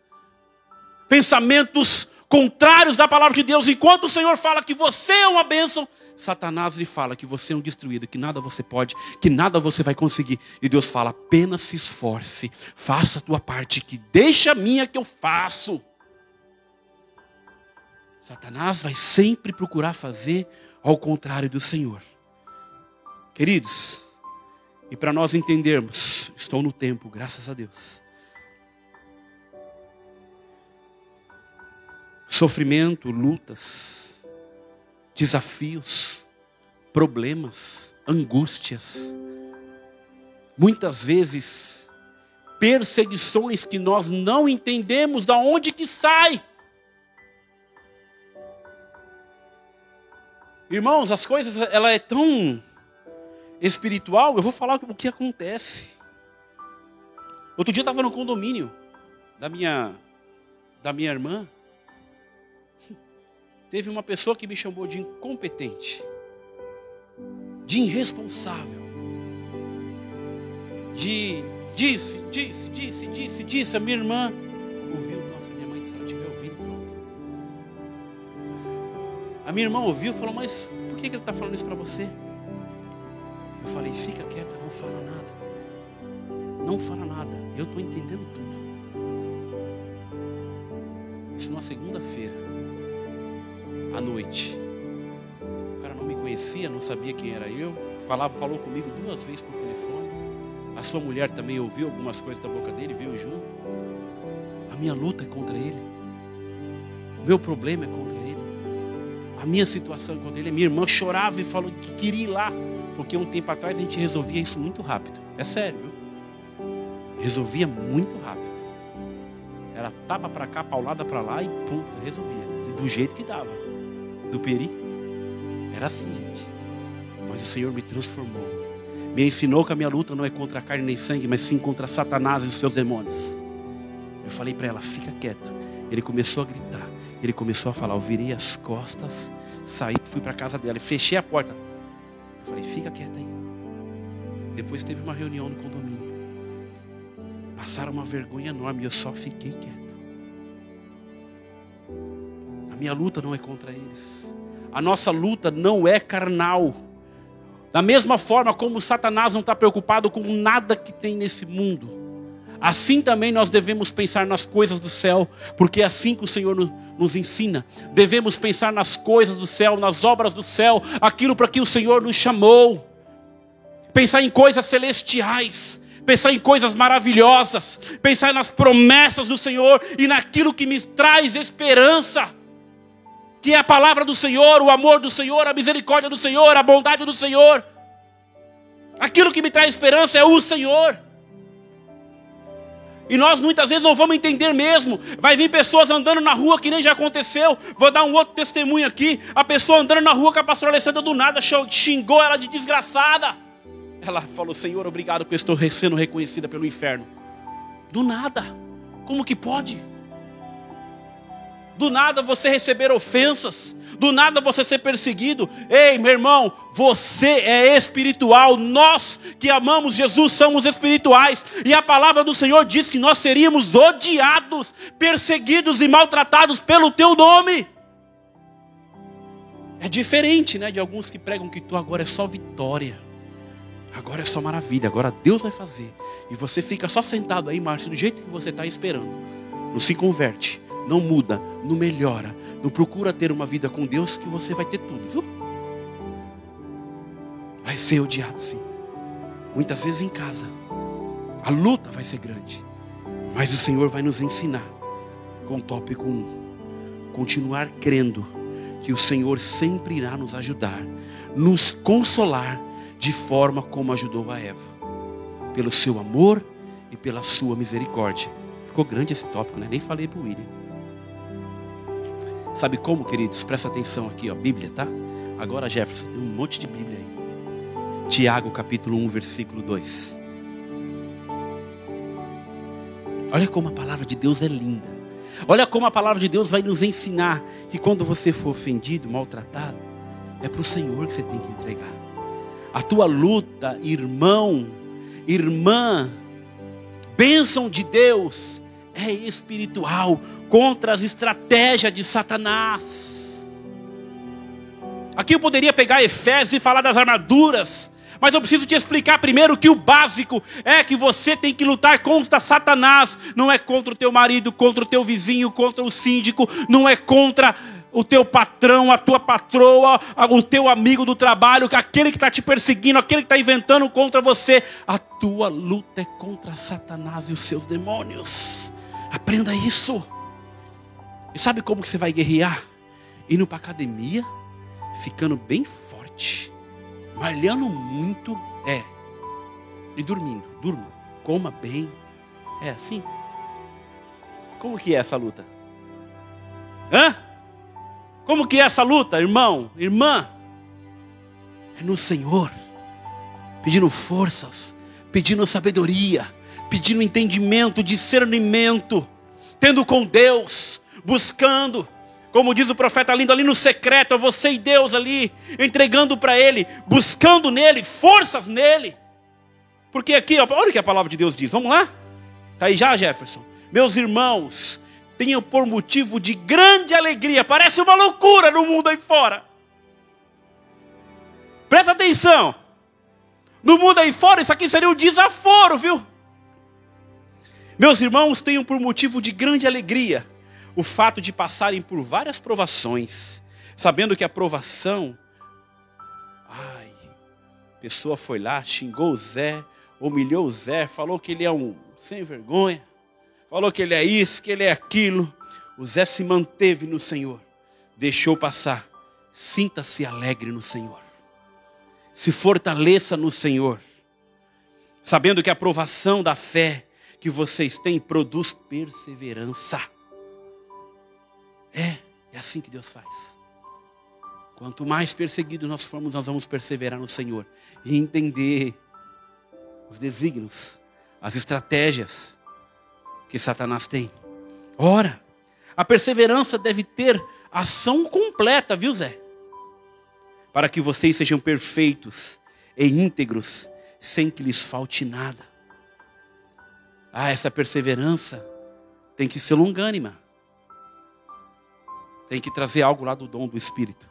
pensamentos contrários da palavra de Deus, enquanto o Senhor fala que você é uma bênção, Satanás lhe fala que você é um destruído, que nada você pode, que nada você vai conseguir. E Deus fala: apenas se esforce, faça a tua parte, que deixa a minha que eu faço. Satanás vai sempre procurar fazer ao contrário do Senhor. Queridos, e para nós entendermos, estou no tempo, graças a Deus. Sofrimento, lutas, desafios, problemas, angústias, muitas vezes perseguições que nós não entendemos da onde que sai. Irmãos, as coisas ela é tão espiritual, eu vou falar o que acontece. Outro dia eu estava no condomínio da minha, da minha irmã. Teve uma pessoa que me chamou de incompetente, de irresponsável, de disse, disse, disse, disse, disse. A minha irmã ouviu, nossa, minha mãe, se ela estiver ouvindo, pronto. A minha irmã ouviu e falou, mas por que ele está falando isso para você? Eu falei, fica quieta, não fala nada. Não fala nada. Eu estou entendendo tudo. Isso numa segunda-feira, à noite. O cara não me conhecia, não sabia quem era eu. Falava, falou comigo duas vezes por telefone. A sua mulher também ouviu algumas coisas da boca dele, veio junto. A minha luta é contra ele. O meu problema é contra ele. A minha situação é contra ele. A minha irmã chorava e falou que queria ir lá. Porque um tempo atrás a gente resolvia isso muito rápido. É sério, viu? Resolvia muito rápido. Era tapa para cá, paulada para lá e ponto, resolvia. E do jeito que dava. Do peri. Era assim, gente. Mas o Senhor me transformou. Me ensinou que a minha luta não é contra a carne nem sangue, mas sim contra Satanás e os seus demônios. Eu falei para ela, fica quieto. Ele começou a gritar. Ele começou a falar. Eu virei as costas, saí, fui para casa dela e fechei a porta. Eu falei, fica quieta aí. Depois teve uma reunião no condomínio. Passaram uma vergonha enorme e eu só fiquei quieto. A minha luta não é contra eles. A nossa luta não é carnal. Da mesma forma como Satanás não está preocupado com nada que tem nesse mundo. Assim também nós devemos pensar nas coisas do céu, porque é assim que o Senhor nos ensina. Devemos pensar nas coisas do céu, nas obras do céu, aquilo para que o Senhor nos chamou. Pensar em coisas celestiais, pensar em coisas maravilhosas, pensar nas promessas do Senhor e naquilo que me traz esperança, que é a palavra do Senhor, o amor do Senhor, a misericórdia do Senhor, a bondade do Senhor. Aquilo que me traz esperança é o Senhor. E nós muitas vezes não vamos entender mesmo. Vai vir pessoas andando na rua que nem já aconteceu. Vou dar um outro testemunho aqui. A pessoa andando na rua com a pastora Alessandra do nada xingou ela de desgraçada. Ela falou: Senhor, obrigado porque estou sendo reconhecida pelo inferno. Do nada. Como que pode? Do nada você receber ofensas. Do nada você ser perseguido. Ei, meu irmão, você é espiritual. Nós que amamos Jesus somos espirituais. E a palavra do Senhor diz que nós seríamos odiados, perseguidos e maltratados pelo teu nome. É diferente, né, de alguns que pregam que tu agora é só vitória. Agora é só maravilha, agora Deus vai fazer. E você fica só sentado aí, Márcio, do jeito que você está esperando. Não se converte, não muda, não melhora, não procura ter uma vida com Deus que você vai ter tudo, viu? Vai ser odiado sim. Muitas vezes em casa. A luta vai ser grande. Mas o Senhor vai nos ensinar com o tópico 1. Continuar crendo que o Senhor sempre irá nos ajudar, nos consolar de forma como ajudou a Eva, pelo seu amor e pela sua misericórdia. Ficou grande esse tópico, né? Nem falei para o William. Sabe como, queridos? Presta atenção aqui, ó, Bíblia, tá? Agora, Jefferson, tem um monte de Bíblia aí. Tiago, capítulo 1, versículo 2. Olha como a palavra de Deus é linda. Olha como a palavra de Deus vai nos ensinar que quando você for ofendido, maltratado, é para o Senhor que você tem que entregar. A tua luta, irmão, irmã, bênção de Deus, é espiritual contra as estratégias de Satanás. Aqui eu poderia pegar Efésios e falar das armaduras, mas eu preciso te explicar primeiro que o básico é que você tem que lutar contra Satanás, não é contra o teu marido, contra o teu vizinho, contra o síndico, não é contra o teu patrão, a tua patroa, o teu amigo do trabalho, aquele que está te perseguindo, aquele que está inventando contra você. A tua luta é contra Satanás e os seus demônios. Aprenda isso. E sabe como que você vai guerrear? Indo para academia, ficando bem forte, malhando muito, é. E dormindo, durma, coma bem. É assim. Como que é essa luta? Hã? Como que é essa luta, irmão, irmã? É no Senhor, pedindo forças, pedindo sabedoria, pedindo entendimento, discernimento, tendo com Deus, buscando, como diz o profeta lindo ali no secreto, é você e Deus ali, entregando para Ele, buscando nele, forças nele. Porque aqui, olha o que a palavra de Deus diz, vamos lá? Está aí já, Jefferson? Meus irmãos, tenham por motivo de grande alegria. Parece uma loucura no mundo aí fora. Presta atenção. No mundo aí fora, isso aqui seria um desaforo, viu? Meus irmãos, tenham por motivo de grande alegria o fato de passarem por várias provações, sabendo que a provação, ai, a pessoa foi lá, xingou o Zé, humilhou o Zé, falou que ele é um sem vergonha, falou que ele é isso, que ele é aquilo. O Zé se manteve no Senhor, deixou passar. Sinta-se alegre no Senhor, se fortaleça no Senhor, sabendo que a aprovação da fé que vocês têm produz perseverança. É, é assim que Deus faz. Quanto mais perseguidos nós formos, nós vamos perseverar no Senhor e entender os desígnios, as estratégias que Satanás tem. Ora, a perseverança deve ter ação completa, viu, Zé? Para que vocês sejam perfeitos e íntegros, sem que lhes falte nada. Ah, essa perseverança tem que ser longânima. Tem que trazer algo lá do dom do Espírito.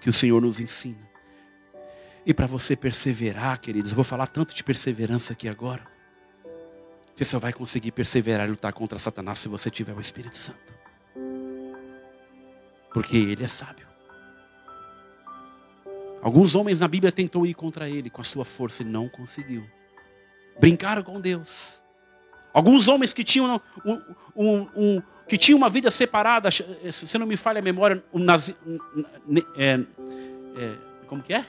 Que o Senhor nos ensina. E para você perseverar, queridos, eu vou falar tanto de perseverança aqui agora. Você só vai conseguir perseverar e lutar contra Satanás se você tiver o Espírito Santo. Porque ele é sábio. Alguns homens na Bíblia tentou ir contra ele com a sua força e não conseguiu. Brincaram com Deus. Alguns homens que tinham um, um, um, que tinham uma vida separada, se não me falha a memória, um nazi, é, é, como que é?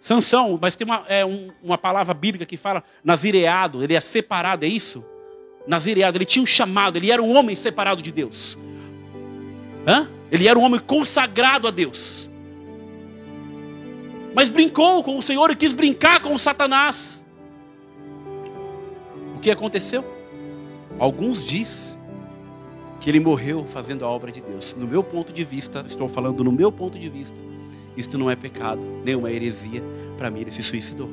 Sansão, mas tem uma, é, uma palavra bíblica que fala nazireado, ele é separado, é isso? Nazireado, ele tinha um chamado, ele era um homem separado de Deus. Hã? Ele era um homem consagrado a Deus. Mas brincou com o Senhor e quis brincar com o Satanás. O que aconteceu? Alguns dizem que ele morreu fazendo a obra de Deus. No meu ponto de vista, estou falando no meu ponto de vista, isto não é pecado, nem uma heresia. Para mim, ele se suicidou.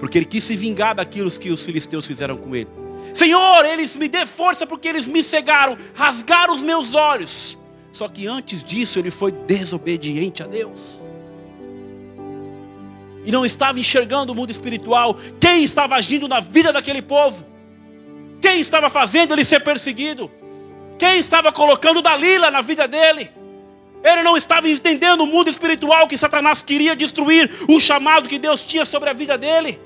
Porque ele quis se vingar daquilo que os filisteus fizeram com ele. Senhor, eles me dê força porque eles me cegaram, rasgaram os meus olhos. Só que antes disso ele foi desobediente a Deus. E não estava enxergando o mundo espiritual. Quem estava agindo na vida daquele povo? Quem estava fazendo ele ser perseguido? Quem estava colocando Dalila na vida dele? Ele não estava entendendo o mundo espiritual que Satanás queria destruir, o chamado que Deus tinha sobre a vida dele.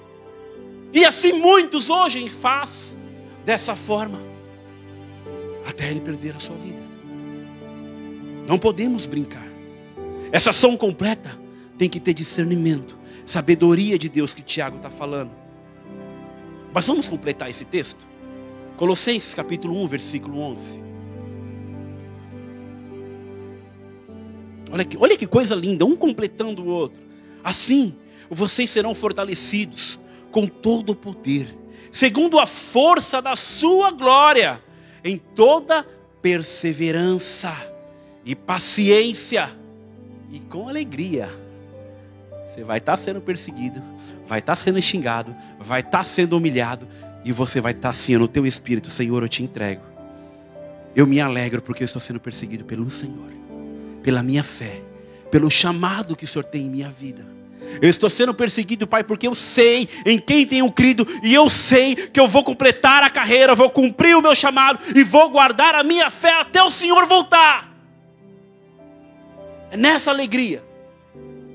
E assim muitos hoje faz dessa forma, até ele perder a sua vida. Não podemos brincar. Essa ação completa tem que ter discernimento, sabedoria de Deus que Tiago está falando. Mas vamos completar esse texto? Colossenses capítulo 1, versículo 11. Olha que, olha que coisa linda, um completando o outro. Assim, vocês serão fortalecidos com todo o poder, segundo a força da sua glória, em toda perseverança e paciência e com alegria. Você vai estar sendo perseguido, vai estar sendo xingado, vai estar sendo humilhado, e você vai estar assim no teu espírito, Senhor, eu te entrego. Eu me alegro porque eu estou sendo perseguido pelo Senhor, pela minha fé, pelo chamado que o Senhor tem em minha vida. Eu estou sendo perseguido, Pai, porque eu sei em quem tenho crido e eu sei que eu vou completar a carreira, vou cumprir o meu chamado e vou guardar a minha fé até o Senhor voltar. É nessa alegria,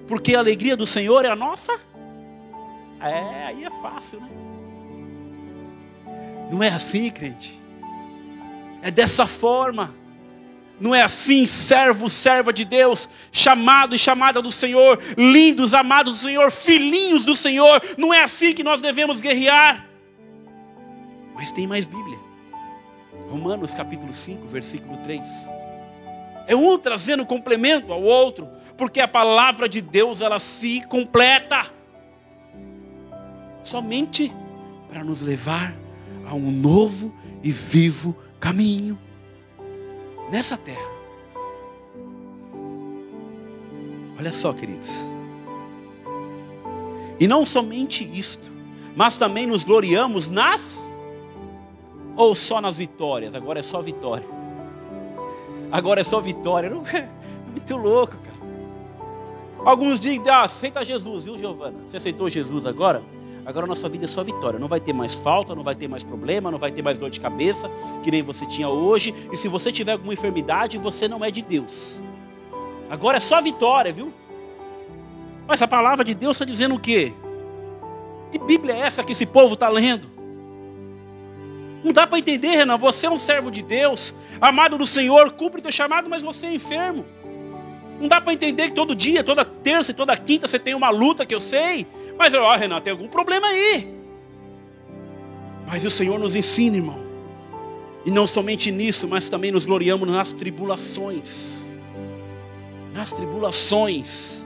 porque a alegria do Senhor é a nossa. É, aí é fácil, né? Não é assim, crente. É dessa forma. Não é assim, servo, serva de Deus, chamado e chamada do Senhor, lindos, amados do Senhor, filhinhos do Senhor. Não é assim que nós devemos guerrear. Mas tem mais Bíblia. Romanos capítulo 5, versículo 3. É um trazendo complemento ao outro, porque a palavra de Deus ela se completa. Somente para nos levar a um novo e vivo caminho nessa terra. Olha só, queridos. E não somente isto, mas também nos gloriamos nas ou só nas vitórias? Agora é só vitória. Agora é só vitória. Muito louco, cara. Alguns dizem, ah, aceita Jesus, viu, Giovana? Você aceitou Jesus agora? Agora na sua vida é só vitória. Não vai ter mais falta, não vai ter mais problema, não vai ter mais dor de cabeça, que nem você tinha hoje. E se você tiver alguma enfermidade, você não é de Deus. Agora é só vitória, viu? Mas a palavra de Deus está dizendo o quê? Que Bíblia é essa que esse povo está lendo? Não dá para entender, Renan. Você é um servo de Deus, amado do Senhor, cumpre o teu chamado, mas você é enfermo. Não dá para entender que todo dia, toda terça e toda quinta você tem uma luta que eu sei. Mas, ó, Renan, tem algum problema aí. Mas o Senhor nos ensina, irmão. E não somente nisso, mas também nos gloriamos nas tribulações. Nas tribulações.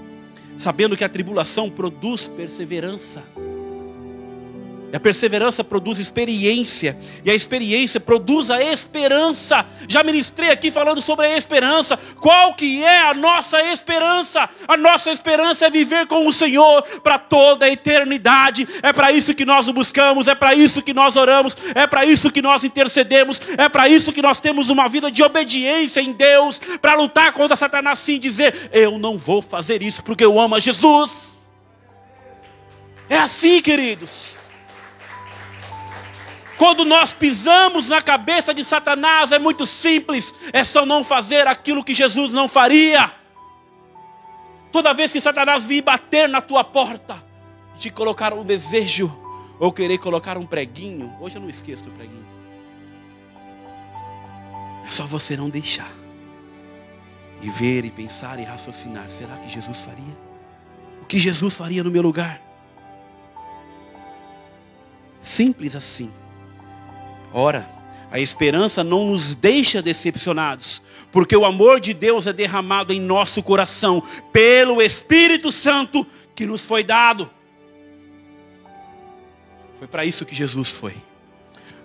Sabendo que a tribulação produz perseverança. E a perseverança produz experiência, e a experiência produz a esperança. Já ministrei aqui falando sobre a esperança. Qual que é a nossa esperança? A nossa esperança é viver com o Senhor para toda a eternidade. É para isso que nós o buscamos, é para isso que nós oramos, é para isso que nós intercedemos, é para isso que nós temos uma vida de obediência em Deus, para lutar contra Satanás sim dizer: "Eu não vou fazer isso porque eu amo a Jesus". É assim, queridos. Quando nós pisamos na cabeça de Satanás, é muito simples, é só não fazer aquilo que Jesus não faria. Toda vez que Satanás vir bater na tua porta, te colocar um desejo, ou querer colocar um preguinho, hoje eu não esqueço do preguinho. É só você não deixar. E ver, e pensar, e raciocinar: será que Jesus faria? O que Jesus faria no meu lugar? Simples assim. Ora, a esperança não nos deixa decepcionados, porque o amor de Deus é derramado em nosso coração pelo Espírito Santo que nos foi dado. Foi para isso que Jesus foi.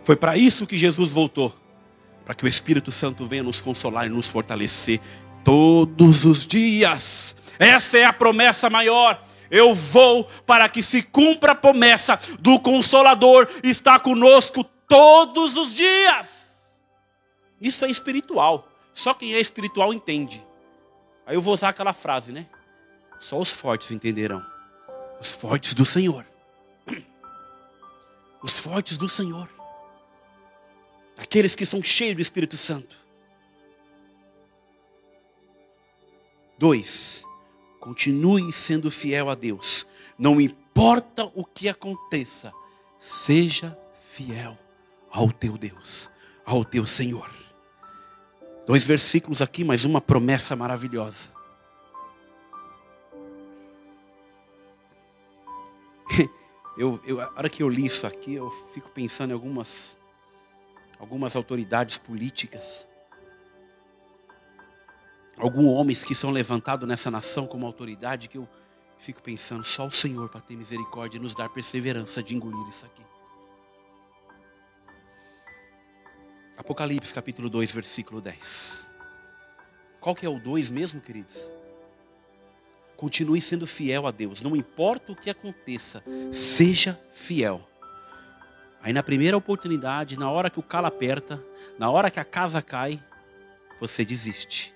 Foi para isso que Jesus voltou. Para que o Espírito Santo venha nos consolar e nos fortalecer todos os dias. Essa é a promessa maior. Eu vou para que se cumpra a promessa do Consolador, está conosco todos os dias. Isso é espiritual. Só quem é espiritual entende. Aí eu vou usar aquela frase, né? Só os fortes entenderão. Os fortes do Senhor. Os fortes do Senhor. Aqueles que são cheios do Espírito Santo. Dois, continue sendo fiel a Deus. Não importa o que aconteça, seja fiel ao teu Deus, ao teu Senhor. Dois versículos aqui, mas uma promessa maravilhosa. Eu, eu, a hora que eu li isso aqui, eu fico pensando em algumas, algumas autoridades políticas, alguns homens que são levantados nessa nação como autoridade, que eu fico pensando, só o Senhor para ter misericórdia e nos dar perseverança de engolir isso aqui. Apocalipse capítulo 2, versículo 10. Qual que é o 2 mesmo, queridos? Continue sendo fiel a Deus, não importa o que aconteça, seja fiel. Aí na primeira oportunidade, na hora que o calo aperta, na hora que a casa cai, você desiste,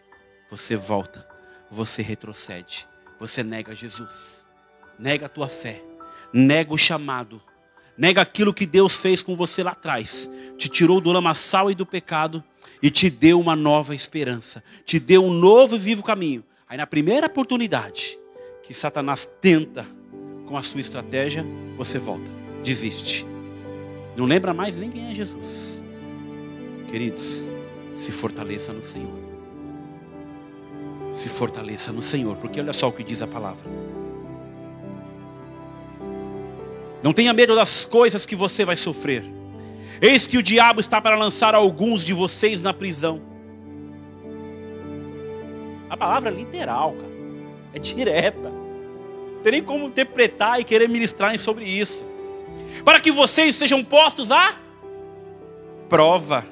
você volta, você retrocede, você nega Jesus, nega a tua fé, nega o chamado, nega aquilo que Deus fez com você lá atrás, te tirou do lamaçal e do pecado e te deu uma nova esperança, te deu um novo e vivo caminho. Aí na primeira oportunidade que Satanás tenta com a sua estratégia, você volta, desiste. Não lembra mais nem quem é Jesus. Queridos, se fortaleça no Senhor. Se fortaleça no Senhor, porque olha só o que diz a palavra. Não tenha medo das coisas que você vai sofrer. Eis que o diabo está para lançar alguns de vocês na prisão. A palavra é literal, cara. É direta. Não tem nem como interpretar e querer ministrar sobre isso. Para que vocês sejam postos à prova.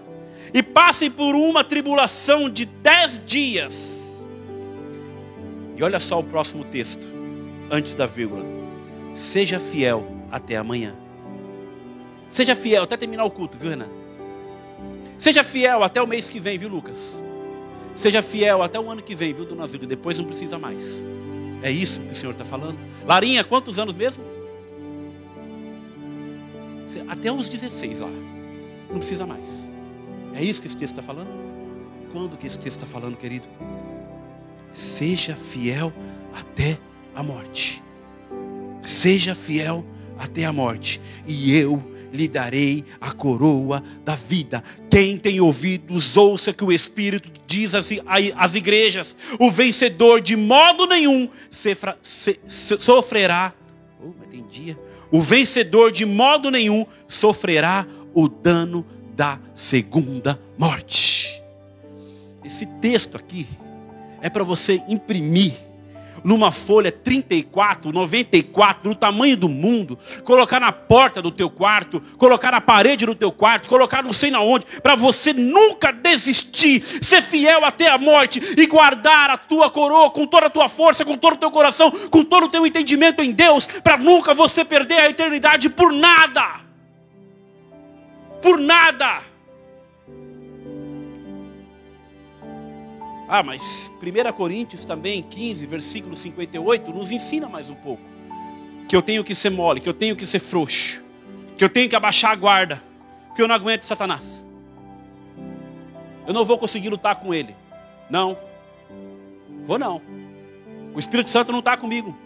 E passem por uma tribulação de dez dias. E olha só o próximo texto, antes da vírgula. Seja fiel até amanhã. Seja fiel até terminar o culto, viu, Renan? Seja fiel até o mês que vem, viu, Lucas? Seja fiel até o ano que vem, viu, Dona Zilda? Depois não precisa mais. É isso que o Senhor está falando. Larinha, quantos anos mesmo? Até os 16 lá. Não precisa mais. É isso que esse texto está falando? Quando que esse texto está falando, querido? Seja fiel até a morte. Seja fiel até a morte. E eu lhe darei a coroa da vida. Quem tem ouvidos, ouça que o Espírito diz às, igrejas: o vencedor de modo nenhum sofrerá. Oh, dia. O vencedor de modo nenhum sofrerá o dano da segunda morte. Esse texto aqui é para você imprimir numa folha 34, 94, no tamanho do mundo, colocar na porta do teu quarto, colocar na parede do teu quarto, colocar não sei na onde, para você nunca desistir, ser fiel até a morte e guardar a tua coroa com toda a tua força, com todo o teu coração, com todo o teu entendimento em Deus, para nunca você perder a eternidade por nada. Por nada. Ah, mas 1 Coríntios também, 15, versículo 58, nos ensina mais um pouco. Que eu tenho que ser mole, que eu tenho que ser frouxo, que eu tenho que abaixar a guarda, que eu não aguento Satanás. Eu não vou conseguir lutar com ele. Não. Vou não. O Espírito Santo não está comigo.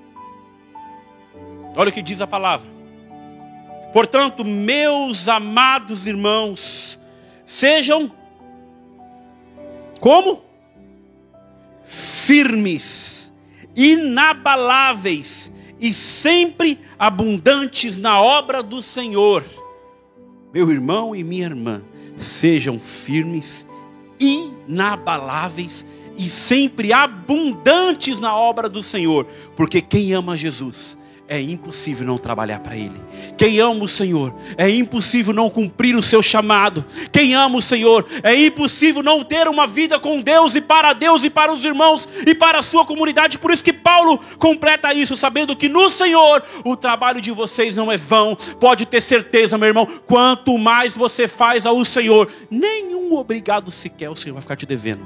Olha o que diz a palavra. Portanto, meus amados irmãos, sejam como? Firmes, inabaláveis e sempre abundantes na obra do Senhor. Meu irmão e minha irmã, sejam firmes, inabaláveis e sempre abundantes na obra do Senhor, porque quem ama Jesus é impossível não trabalhar para Ele. Quem ama o Senhor, é impossível não cumprir o seu chamado. Quem ama o Senhor, é impossível não ter uma vida com Deus e para Deus e para os irmãos e para a sua comunidade. Por isso que Paulo completa isso, sabendo que no Senhor o trabalho de vocês não é vão. Pode ter certeza, meu irmão, quanto mais você faz ao Senhor, nenhum obrigado sequer o Senhor vai ficar te devendo,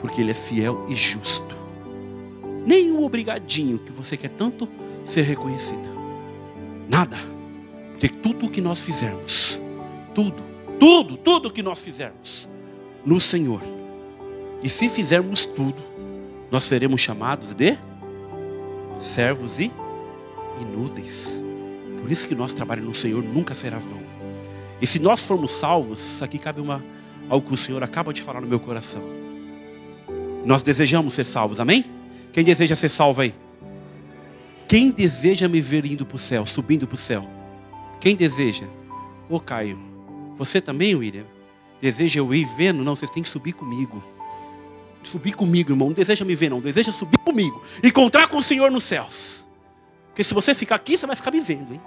porque Ele é fiel e justo. Nenhum obrigadinho que você quer tanto ser reconhecido. Nada. Porque tudo o que nós fizermos, tudo, tudo, tudo que nós fizermos no Senhor, e se fizermos tudo, nós seremos chamados de servos e inúteis. Por isso que nosso trabalho no Senhor nunca será vão. E se nós formos salvos, aqui cabe uma, algo que o Senhor acaba de falar no meu coração. Nós desejamos ser salvos, amém? Quem deseja ser salvo aí? Quem deseja me ver indo para o céu, subindo para o céu? Quem deseja? Ô Caio, você também, William? Deseja eu ir vendo? Não, vocês têm que subir comigo. Subir comigo, irmão. Não deseja me ver, não. Deseja subir comigo. Encontrar com o Senhor nos céus. Porque se você ficar aqui, você vai ficar me vendo, hein?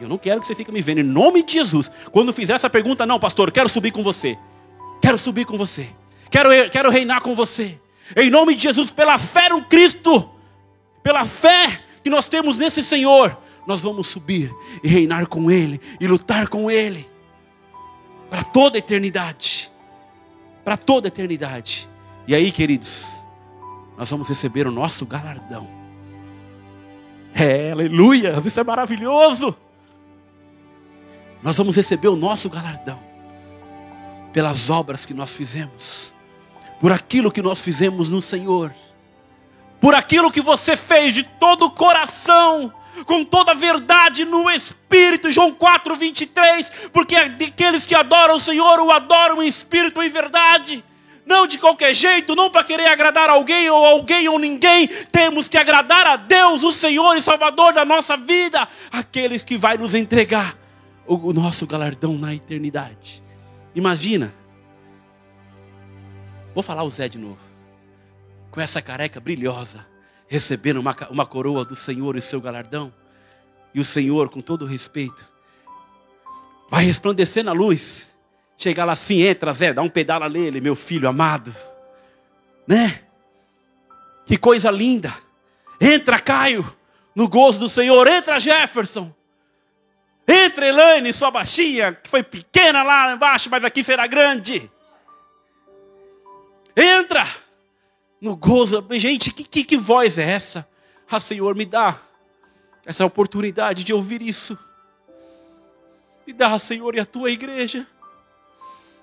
Eu não quero que você fique me vendo. Em nome de Jesus. Quando fizer essa pergunta, não, pastor, quero subir com você. Quero subir com você. Quero, quero reinar com você. Em nome de Jesus, pela fé no Cristo. Pela fé que nós temos nesse Senhor, nós vamos subir e reinar com Ele e lutar com Ele para toda a eternidade. Para toda a eternidade. E aí, queridos, nós vamos receber o nosso galardão. É, aleluia, isso é maravilhoso. Nós vamos receber o nosso galardão pelas obras que nós fizemos, por aquilo que nós fizemos no Senhor por aquilo que você fez de todo o coração, com toda a verdade no Espírito, João 4, 23, porque aqueles que adoram o Senhor o adoram em Espírito e em verdade. Não de qualquer jeito, não para querer agradar alguém ou alguém ou ninguém, temos que agradar a Deus, o Senhor e Salvador da nossa vida, aqueles que vai nos entregar o nosso galardão na eternidade. Imagina, vou falar o Zé de novo com essa careca brilhosa, recebendo uma, uma coroa do Senhor e seu galardão. E o Senhor, com todo respeito, vai resplandecer na luz. Chegar lá assim, entra Zé, dá um pedala nele, meu filho amado. Né? Que coisa linda. Entra Caio, no gozo do Senhor. Entra Jefferson. Entra Elaine, sua baixinha, que foi pequena lá embaixo, mas aqui será grande. Entra no gozo. Gente, que, que, que voz é essa? Ah, Senhor, me dá essa oportunidade de ouvir isso. Me dá, Senhor, e a tua igreja.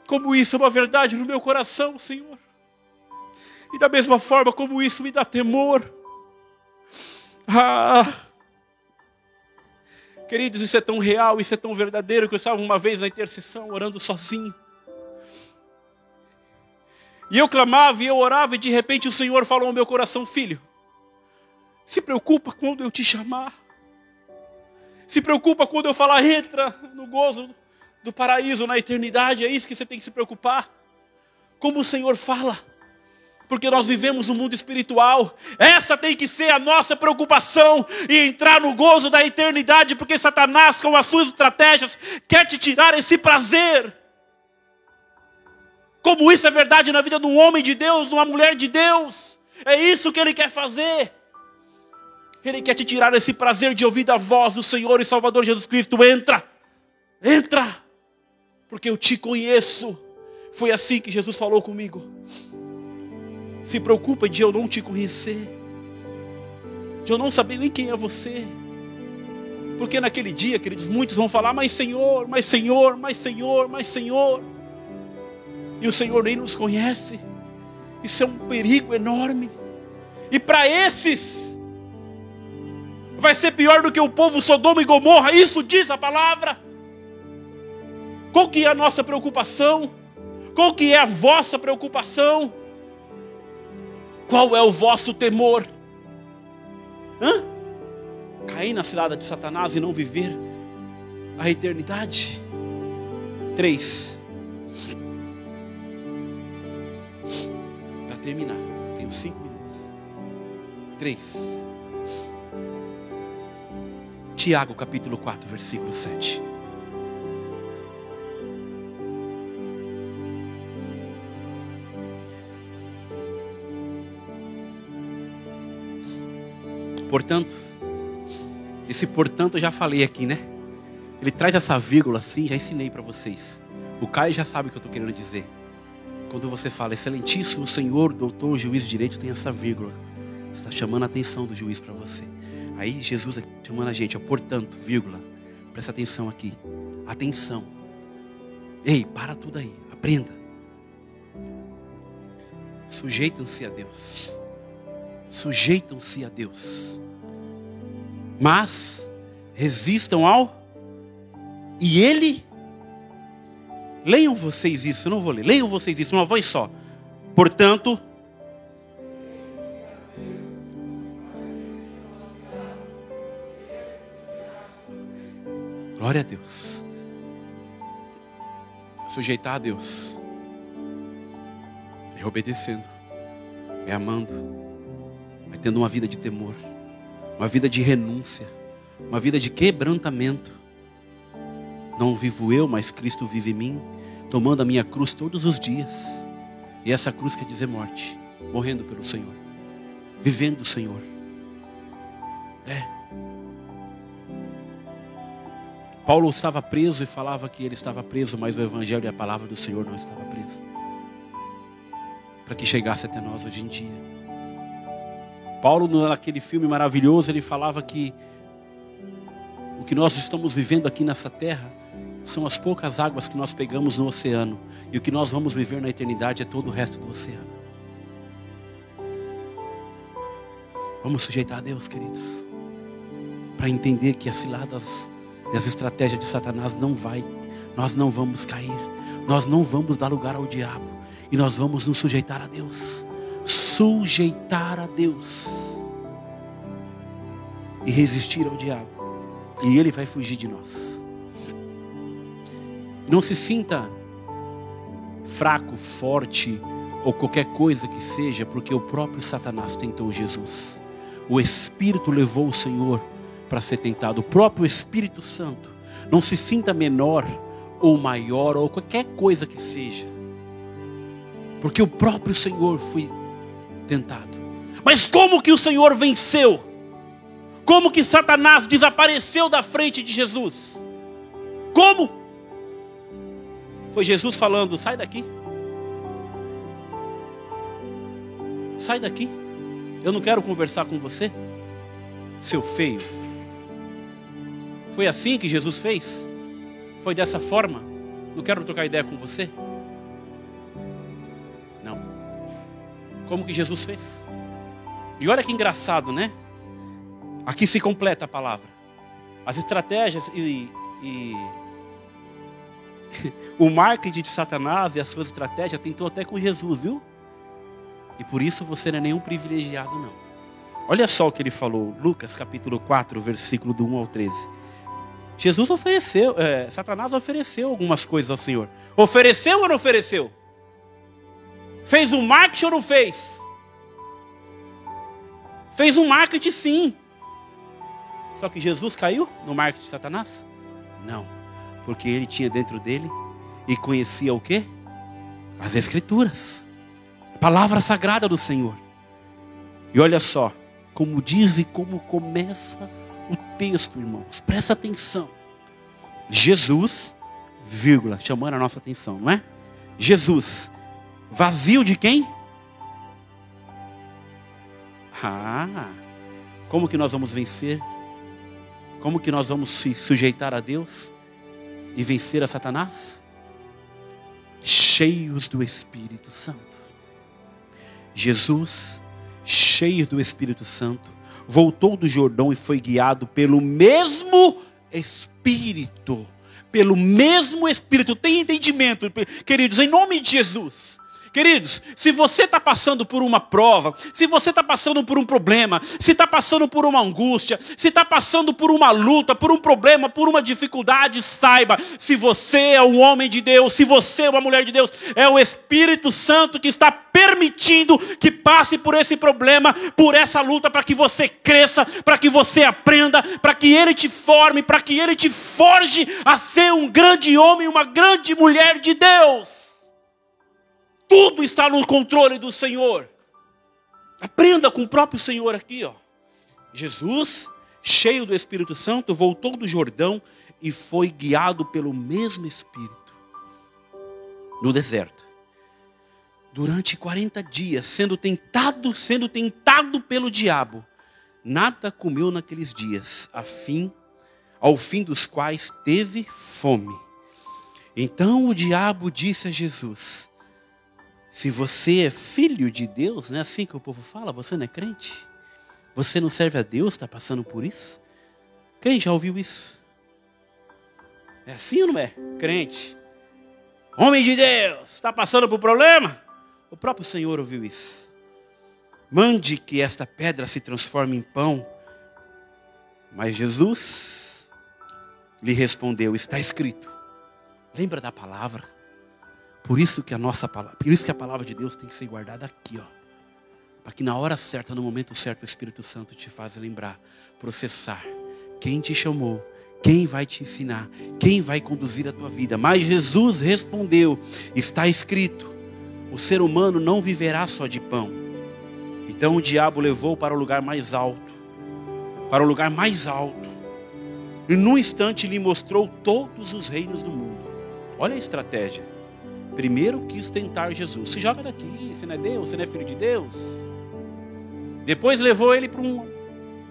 Como isso é uma verdade no meu coração, Senhor. E da mesma forma como isso me dá temor. Ah! Queridos, isso é tão real, isso é tão verdadeiro que eu estava uma vez na intercessão orando sozinho. E eu clamava e eu orava, e de repente o Senhor falou ao meu coração: Filho, se preocupa quando eu te chamar. Se preocupa quando eu falar, entra no gozo do paraíso, na eternidade. É isso que você tem que se preocupar. Como o Senhor fala. Porque nós vivemos no mundo espiritual. Essa tem que ser a nossa preocupação. E entrar no gozo da eternidade. Porque Satanás, com as suas estratégias, quer te tirar esse prazer. Como isso é verdade na vida de um homem de Deus, de uma mulher de Deus. É isso que ele quer fazer. Ele quer te tirar esse prazer de ouvir a voz do Senhor e Salvador Jesus Cristo. Entra, entra, porque eu te conheço. Foi assim que Jesus falou comigo. Se preocupa de eu não te conhecer, de eu não saber nem quem é você. Porque naquele dia, queridos, muitos vão falar: Mas Senhor, mas Senhor, mas Senhor, mas Senhor e o Senhor nem nos conhece. Isso é um perigo enorme. E para esses, vai ser pior do que o povo Sodoma e Gomorra, isso diz a palavra. Qual que é a nossa preocupação? Qual que é a vossa preocupação? Qual é o vosso temor? Hã? Cair na cilada de Satanás e não viver a eternidade? Três. Terminar. Tenho cinco minutos. Três. Tiago capítulo 4, versículo 7. Portanto, esse portanto eu já falei aqui, né? Ele traz essa vírgula assim, já ensinei para vocês. O Caio já sabe o que eu estou querendo dizer. Quando você fala, excelentíssimo Senhor, doutor, juiz de direito, tem essa vírgula. Está chamando a atenção do juiz para você. Aí Jesus está chamando a gente, ó, portanto, vírgula. Presta atenção aqui. Atenção. Ei, para tudo aí. Aprenda. Sujeitam-se a Deus. Sujeitam-se a Deus. Mas resistam ao e ele Leiam vocês isso, não vou ler. Leiam vocês isso, uma voz só. Portanto, glória a Deus. Sujeitar a Deus é obedecendo, é amando, é tendo uma vida de temor, uma vida de renúncia, uma vida de quebrantamento não vivo eu, mas Cristo vive em mim, tomando a minha cruz todos os dias. E essa cruz quer dizer morte, morrendo pelo Senhor, vivendo o Senhor. É. Paulo estava preso e falava que ele estava preso, mas o Evangelho e a palavra do Senhor não estava preso. Para que chegasse até nós hoje em dia. Paulo, naquele filme maravilhoso, ele falava que o que nós estamos vivendo aqui nessa terra são as poucas águas que nós pegamos no oceano. E o que nós vamos viver na eternidade é todo o resto do oceano. Vamos sujeitar a Deus, queridos. Para entender que as ciladas e as estratégias de Satanás não vai, nós não vamos cair. Nós não vamos dar lugar ao diabo. E nós vamos nos sujeitar a Deus. Sujeitar a Deus. E resistir ao diabo. E ele vai fugir de nós. Não se sinta fraco, forte ou qualquer coisa que seja, porque o próprio Satanás tentou Jesus. O Espírito levou o Senhor para ser tentado, o próprio Espírito Santo. Não se sinta menor ou maior ou qualquer coisa que seja, porque o próprio Senhor foi tentado. Mas como que o Senhor venceu? Como que Satanás desapareceu da frente de Jesus? Como? Foi Jesus falando: sai daqui. Sai daqui. Eu não quero conversar com você, seu feio. Foi assim que Jesus fez? Foi dessa forma? Não quero trocar ideia com você? Não. Como que Jesus fez? E olha que engraçado, né? Aqui se completa a palavra. As estratégias e, e o marketing de Satanás e as suas estratégias tentou até com Jesus, viu? E por isso você não é nenhum privilegiado, não. Olha só o que ele falou, Lucas capítulo 4, versículo do 1 ao 13. Jesus ofereceu, é, Satanás ofereceu algumas coisas ao Senhor. Ofereceu ou não ofereceu? Fez um marketing ou não fez? Fez um marketing sim. Só que Jesus caiu no marketing de Satanás? Não. Porque ele tinha dentro dele e conhecia o quê? As escrituras. Palavra sagrada do Senhor. E olha só, como diz e como começa o texto, irmãos. Presta atenção. Jesus, vírgula, chamando a nossa atenção, não é? Jesus, vazio de quem? Ah, como que nós vamos vencer? Como que nós vamos se sujeitar a Deus e vencer a Satanás? Cheios do Espírito Santo. Jesus, cheio do Espírito Santo, voltou do Jordão e foi guiado pelo mesmo Espírito. Pelo mesmo Espírito. Tem entendimento, queridos, em nome de Jesus. Queridos, se você está passando por uma prova, se você está passando por um problema, se está passando por uma angústia, se está passando por uma luta, por um problema, por uma dificuldade, saiba, se você é um homem de Deus, se você é uma mulher de Deus, é o Espírito Santo que está permitindo que passe por esse problema, por essa luta, para que você cresça, para que você aprenda, para que Ele te forme, para que Ele te forge a ser um grande homem, uma grande mulher de Deus. Tudo está no controle do Senhor. Aprenda com o próprio Senhor aqui, ó. Jesus, cheio do Espírito Santo, voltou do Jordão e foi guiado pelo mesmo Espírito no deserto. Durante 40 dias, sendo tentado, sendo tentado pelo diabo, nada comeu naqueles dias, a fim, ao fim dos quais teve fome. Então o diabo disse a Jesus: se você é filho de Deus, não é assim que o povo fala? Você não é crente? Você não serve a Deus, está passando por isso? Quem já ouviu isso? É assim ou não é? Crente. Homem de Deus, está passando por problema? O próprio Senhor ouviu isso. Mande que esta pedra se transforme em pão. Mas Jesus lhe respondeu: Está escrito. Lembra da palavra? Por isso que a nossa palavra, por isso que a palavra de Deus tem que ser guardada aqui, ó. Para que na hora certa, no momento certo, o Espírito Santo te faça lembrar, processar quem te chamou, quem vai te ensinar, quem vai conduzir a tua vida. Mas Jesus respondeu: está escrito, o ser humano não viverá só de pão. Então o diabo levou para o lugar mais alto, para o lugar mais alto, e num instante lhe mostrou todos os reinos do mundo. Olha a estratégia. Primeiro quis tentar Jesus. Se joga daqui, você não é Deus, você não é filho de Deus. Depois levou ele para um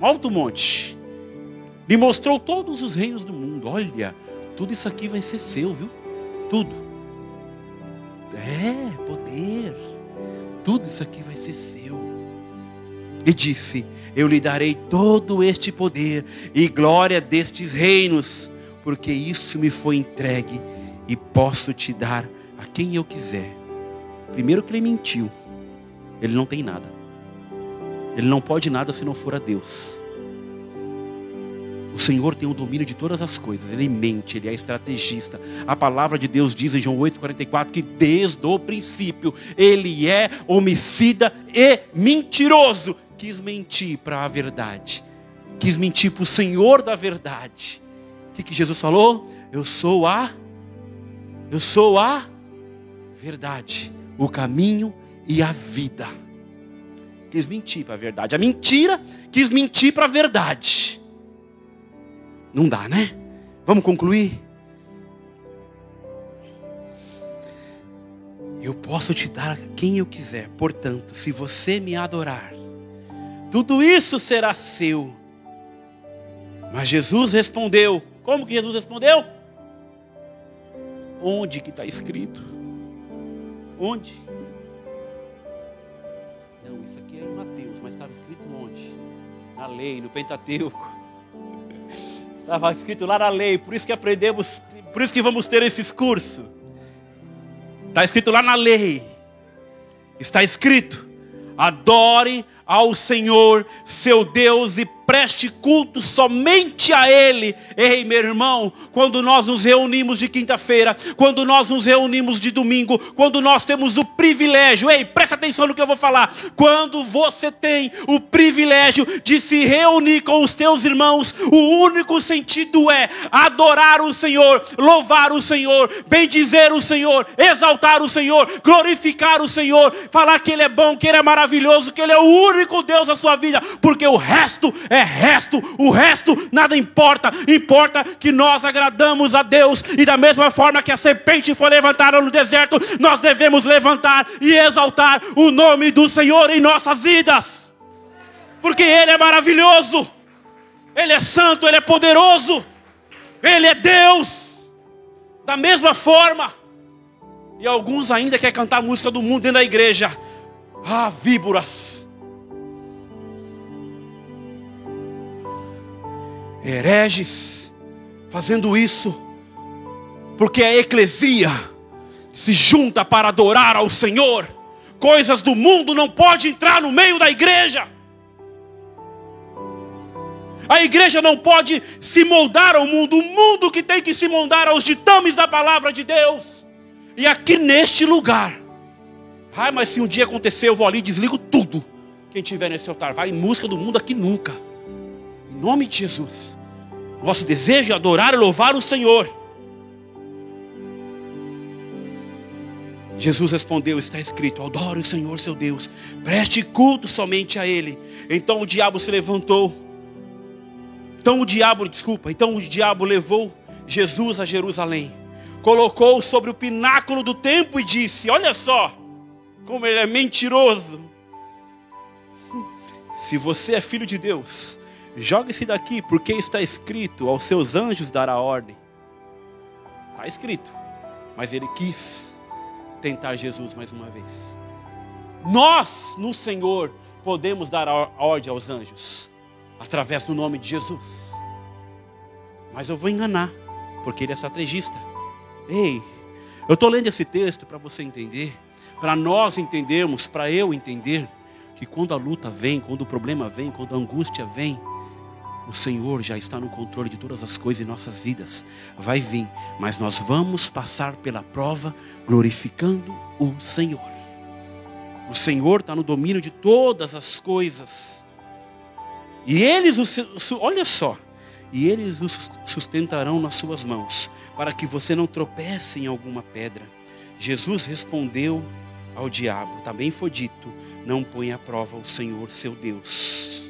alto monte. Lhe mostrou todos os reinos do mundo. Olha, tudo isso aqui vai ser seu, viu? Tudo. É, poder. Tudo isso aqui vai ser seu. E disse: Eu lhe darei todo este poder e glória destes reinos, porque isso me foi entregue e posso te dar a quem eu quiser. Primeiro que ele mentiu. Ele não tem nada. Ele não pode nada se não for a Deus. O Senhor tem o domínio de todas as coisas. Ele mente, ele é estrategista. A palavra de Deus diz em João 8,44 que desde o princípio ele é homicida e mentiroso. Quis mentir para a verdade. Quis mentir para o Senhor da verdade. O que, que Jesus falou? Eu sou a. Eu sou a verdade, o caminho e a vida. Quis mentir para a verdade. A mentira quis mentir para a verdade. Não dá, né? Vamos concluir? Eu posso te dar quem eu quiser. Portanto, se você me adorar, tudo isso será seu. Mas Jesus respondeu: Como que Jesus respondeu? Onde que está escrito? Onde? Não, isso aqui é em Mateus, mas estava escrito onde? Na lei, no Pentateuco. Estava escrito lá na lei, por isso que aprendemos, por isso que vamos ter esses cursos. Está escrito lá na lei. Está escrito: adore ao Senhor, seu Deus, e preste culto somente a Ele. Ei, meu irmão, quando nós nos reunimos de quinta-feira, quando nós nos reunimos de domingo, quando nós temos o privilégio, ei, presta atenção no que eu vou falar. Quando você tem o privilégio de se reunir com os teus irmãos, o único sentido é adorar o Senhor, louvar o Senhor, bendizer o Senhor, exaltar o Senhor, glorificar o Senhor, falar que Ele é bom, que Ele é maravilhoso, que Ele é o único Deus da sua vida, porque o resto é é resto, o resto nada importa, importa que nós agradamos a Deus, e da mesma forma que a serpente foi levantada no deserto, nós devemos levantar e exaltar o nome do Senhor em nossas vidas, porque Ele é maravilhoso, Ele é santo, Ele é poderoso, Ele é Deus, da mesma forma, e alguns ainda querem cantar a música do mundo dentro da igreja, ah, víboras, hereges, fazendo isso, porque a eclesia se junta para adorar ao Senhor. Coisas do mundo não pode entrar no meio da igreja. A igreja não pode se moldar ao mundo, o mundo que tem que se moldar aos ditames da palavra de Deus. E aqui neste lugar, ai, mas se um dia acontecer, eu vou ali e desligo tudo. Quem tiver nesse altar, vai em música do mundo aqui nunca. Em nome de Jesus. Nosso desejo é adorar e louvar o Senhor. Jesus respondeu: Está escrito: Adore o Senhor seu Deus, preste culto somente a Ele. Então o diabo se levantou. Então o diabo, desculpa, então o diabo levou Jesus a Jerusalém, colocou sobre o pináculo do templo e disse: Olha só, como ele é mentiroso. Se você é filho de Deus, Jogue-se daqui, porque está escrito: aos seus anjos dará ordem. Está escrito. Mas ele quis tentar Jesus mais uma vez. Nós, no Senhor, podemos dar ordem aos anjos, através do nome de Jesus. Mas eu vou enganar, porque ele é estrategista. Ei, eu estou lendo esse texto para você entender, para nós entendermos, para eu entender, que quando a luta vem, quando o problema vem, quando a angústia vem, o Senhor já está no controle de todas as coisas em nossas vidas. Vai vir, mas nós vamos passar pela prova glorificando o Senhor. O Senhor está no domínio de todas as coisas. E eles, olha só, e eles o sustentarão nas suas mãos, para que você não tropece em alguma pedra. Jesus respondeu ao diabo, também foi dito: não ponha à prova o Senhor seu Deus.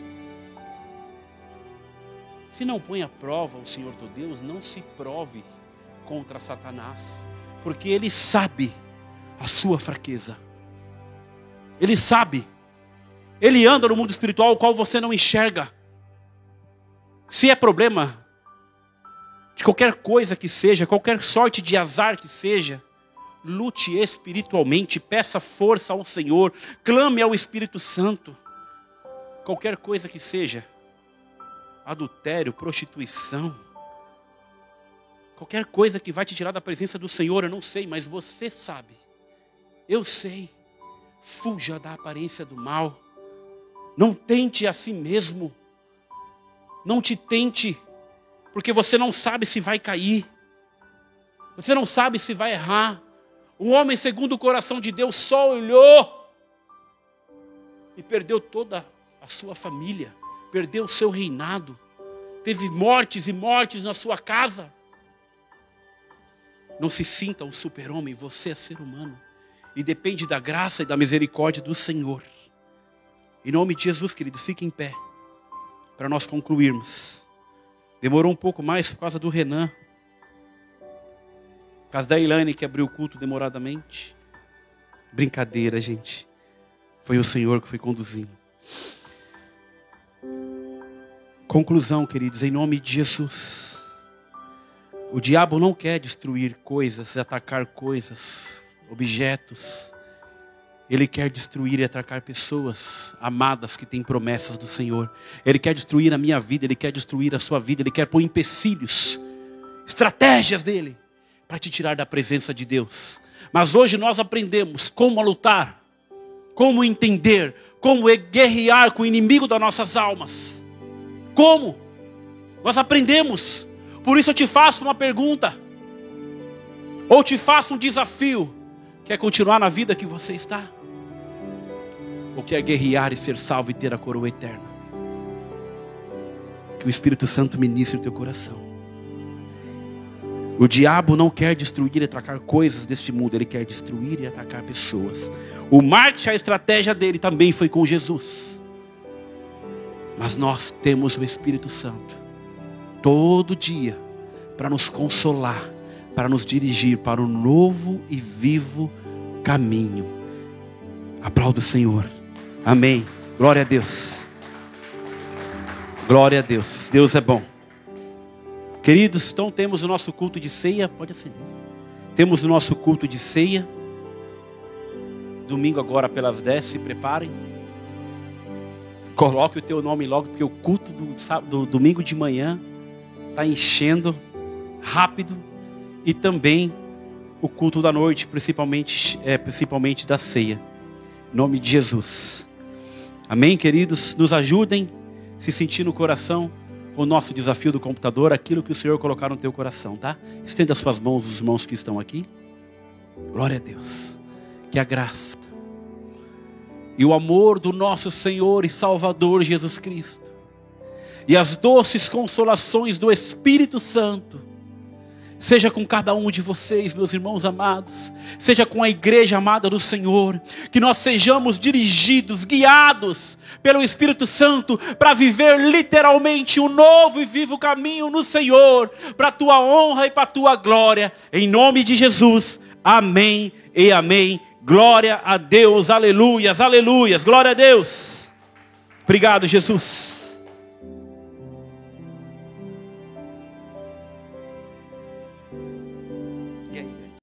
Se não põe à prova o Senhor teu Deus, não se prove contra Satanás, porque ele sabe a sua fraqueza. Ele sabe. Ele anda no mundo espiritual o qual você não enxerga. Se é problema de qualquer coisa que seja, qualquer sorte de azar que seja, lute espiritualmente, peça força ao Senhor, clame ao Espírito Santo. Qualquer coisa que seja, adultério, prostituição, qualquer coisa que vai te tirar da presença do Senhor, eu não sei, mas você sabe. Eu sei. Fuja da aparência do mal. Não tente a si mesmo. Não te tente, porque você não sabe se vai cair. Você não sabe se vai errar. Um homem segundo o coração de Deus só olhou e perdeu toda a sua família perdeu o seu reinado, teve mortes e mortes na sua casa. Não se sinta um super-homem, você é ser humano. E depende da graça e da misericórdia do Senhor. Em nome de Jesus, querido, fique em pé. Para nós concluirmos. Demorou um pouco mais por causa do Renan. Por causa da Ilane que abriu o culto demoradamente. Brincadeira, gente. Foi o Senhor que foi conduzindo. Conclusão, queridos, em nome de Jesus. O diabo não quer destruir coisas, atacar coisas, objetos. Ele quer destruir e atacar pessoas amadas que têm promessas do Senhor. Ele quer destruir a minha vida, ele quer destruir a sua vida, ele quer pôr empecilhos, estratégias dele para te tirar da presença de Deus. Mas hoje nós aprendemos como lutar, como entender, como guerrear com o inimigo das nossas almas. Como? Nós aprendemos. Por isso eu te faço uma pergunta. Ou te faço um desafio. Quer continuar na vida que você está? ou quer guerrear e ser salvo e ter a coroa eterna. Que o Espírito Santo ministre o teu coração. O diabo não quer destruir e atacar coisas deste mundo, ele quer destruir e atacar pessoas. O marketing, a estratégia dele também foi com Jesus. Mas nós temos o Espírito Santo todo dia para nos consolar, para nos dirigir para o novo e vivo caminho. Aplauda o Senhor. Amém. Glória a Deus. Glória a Deus. Deus é bom. Queridos, então temos o nosso culto de ceia. Pode acender. Temos o nosso culto de ceia. Domingo agora pelas 10, se preparem. Coloque o teu nome logo, porque o culto do, do domingo de manhã está enchendo rápido. E também o culto da noite, principalmente, é, principalmente da ceia. Em nome de Jesus. Amém, queridos? Nos ajudem se sentir no coração o nosso desafio do computador, aquilo que o Senhor colocar no teu coração, tá? Estenda as suas mãos, os irmãos que estão aqui. Glória a Deus. Que a graça e o amor do nosso Senhor e Salvador Jesus Cristo e as doces consolações do Espírito Santo Seja com cada um de vocês, meus irmãos amados, seja com a igreja amada do Senhor, que nós sejamos dirigidos, guiados pelo Espírito Santo para viver literalmente um novo e vivo caminho no Senhor, para a tua honra e para a tua glória, em nome de Jesus. Amém e amém. Glória a Deus, aleluias, aleluias, glória a Deus. Obrigado, Jesus.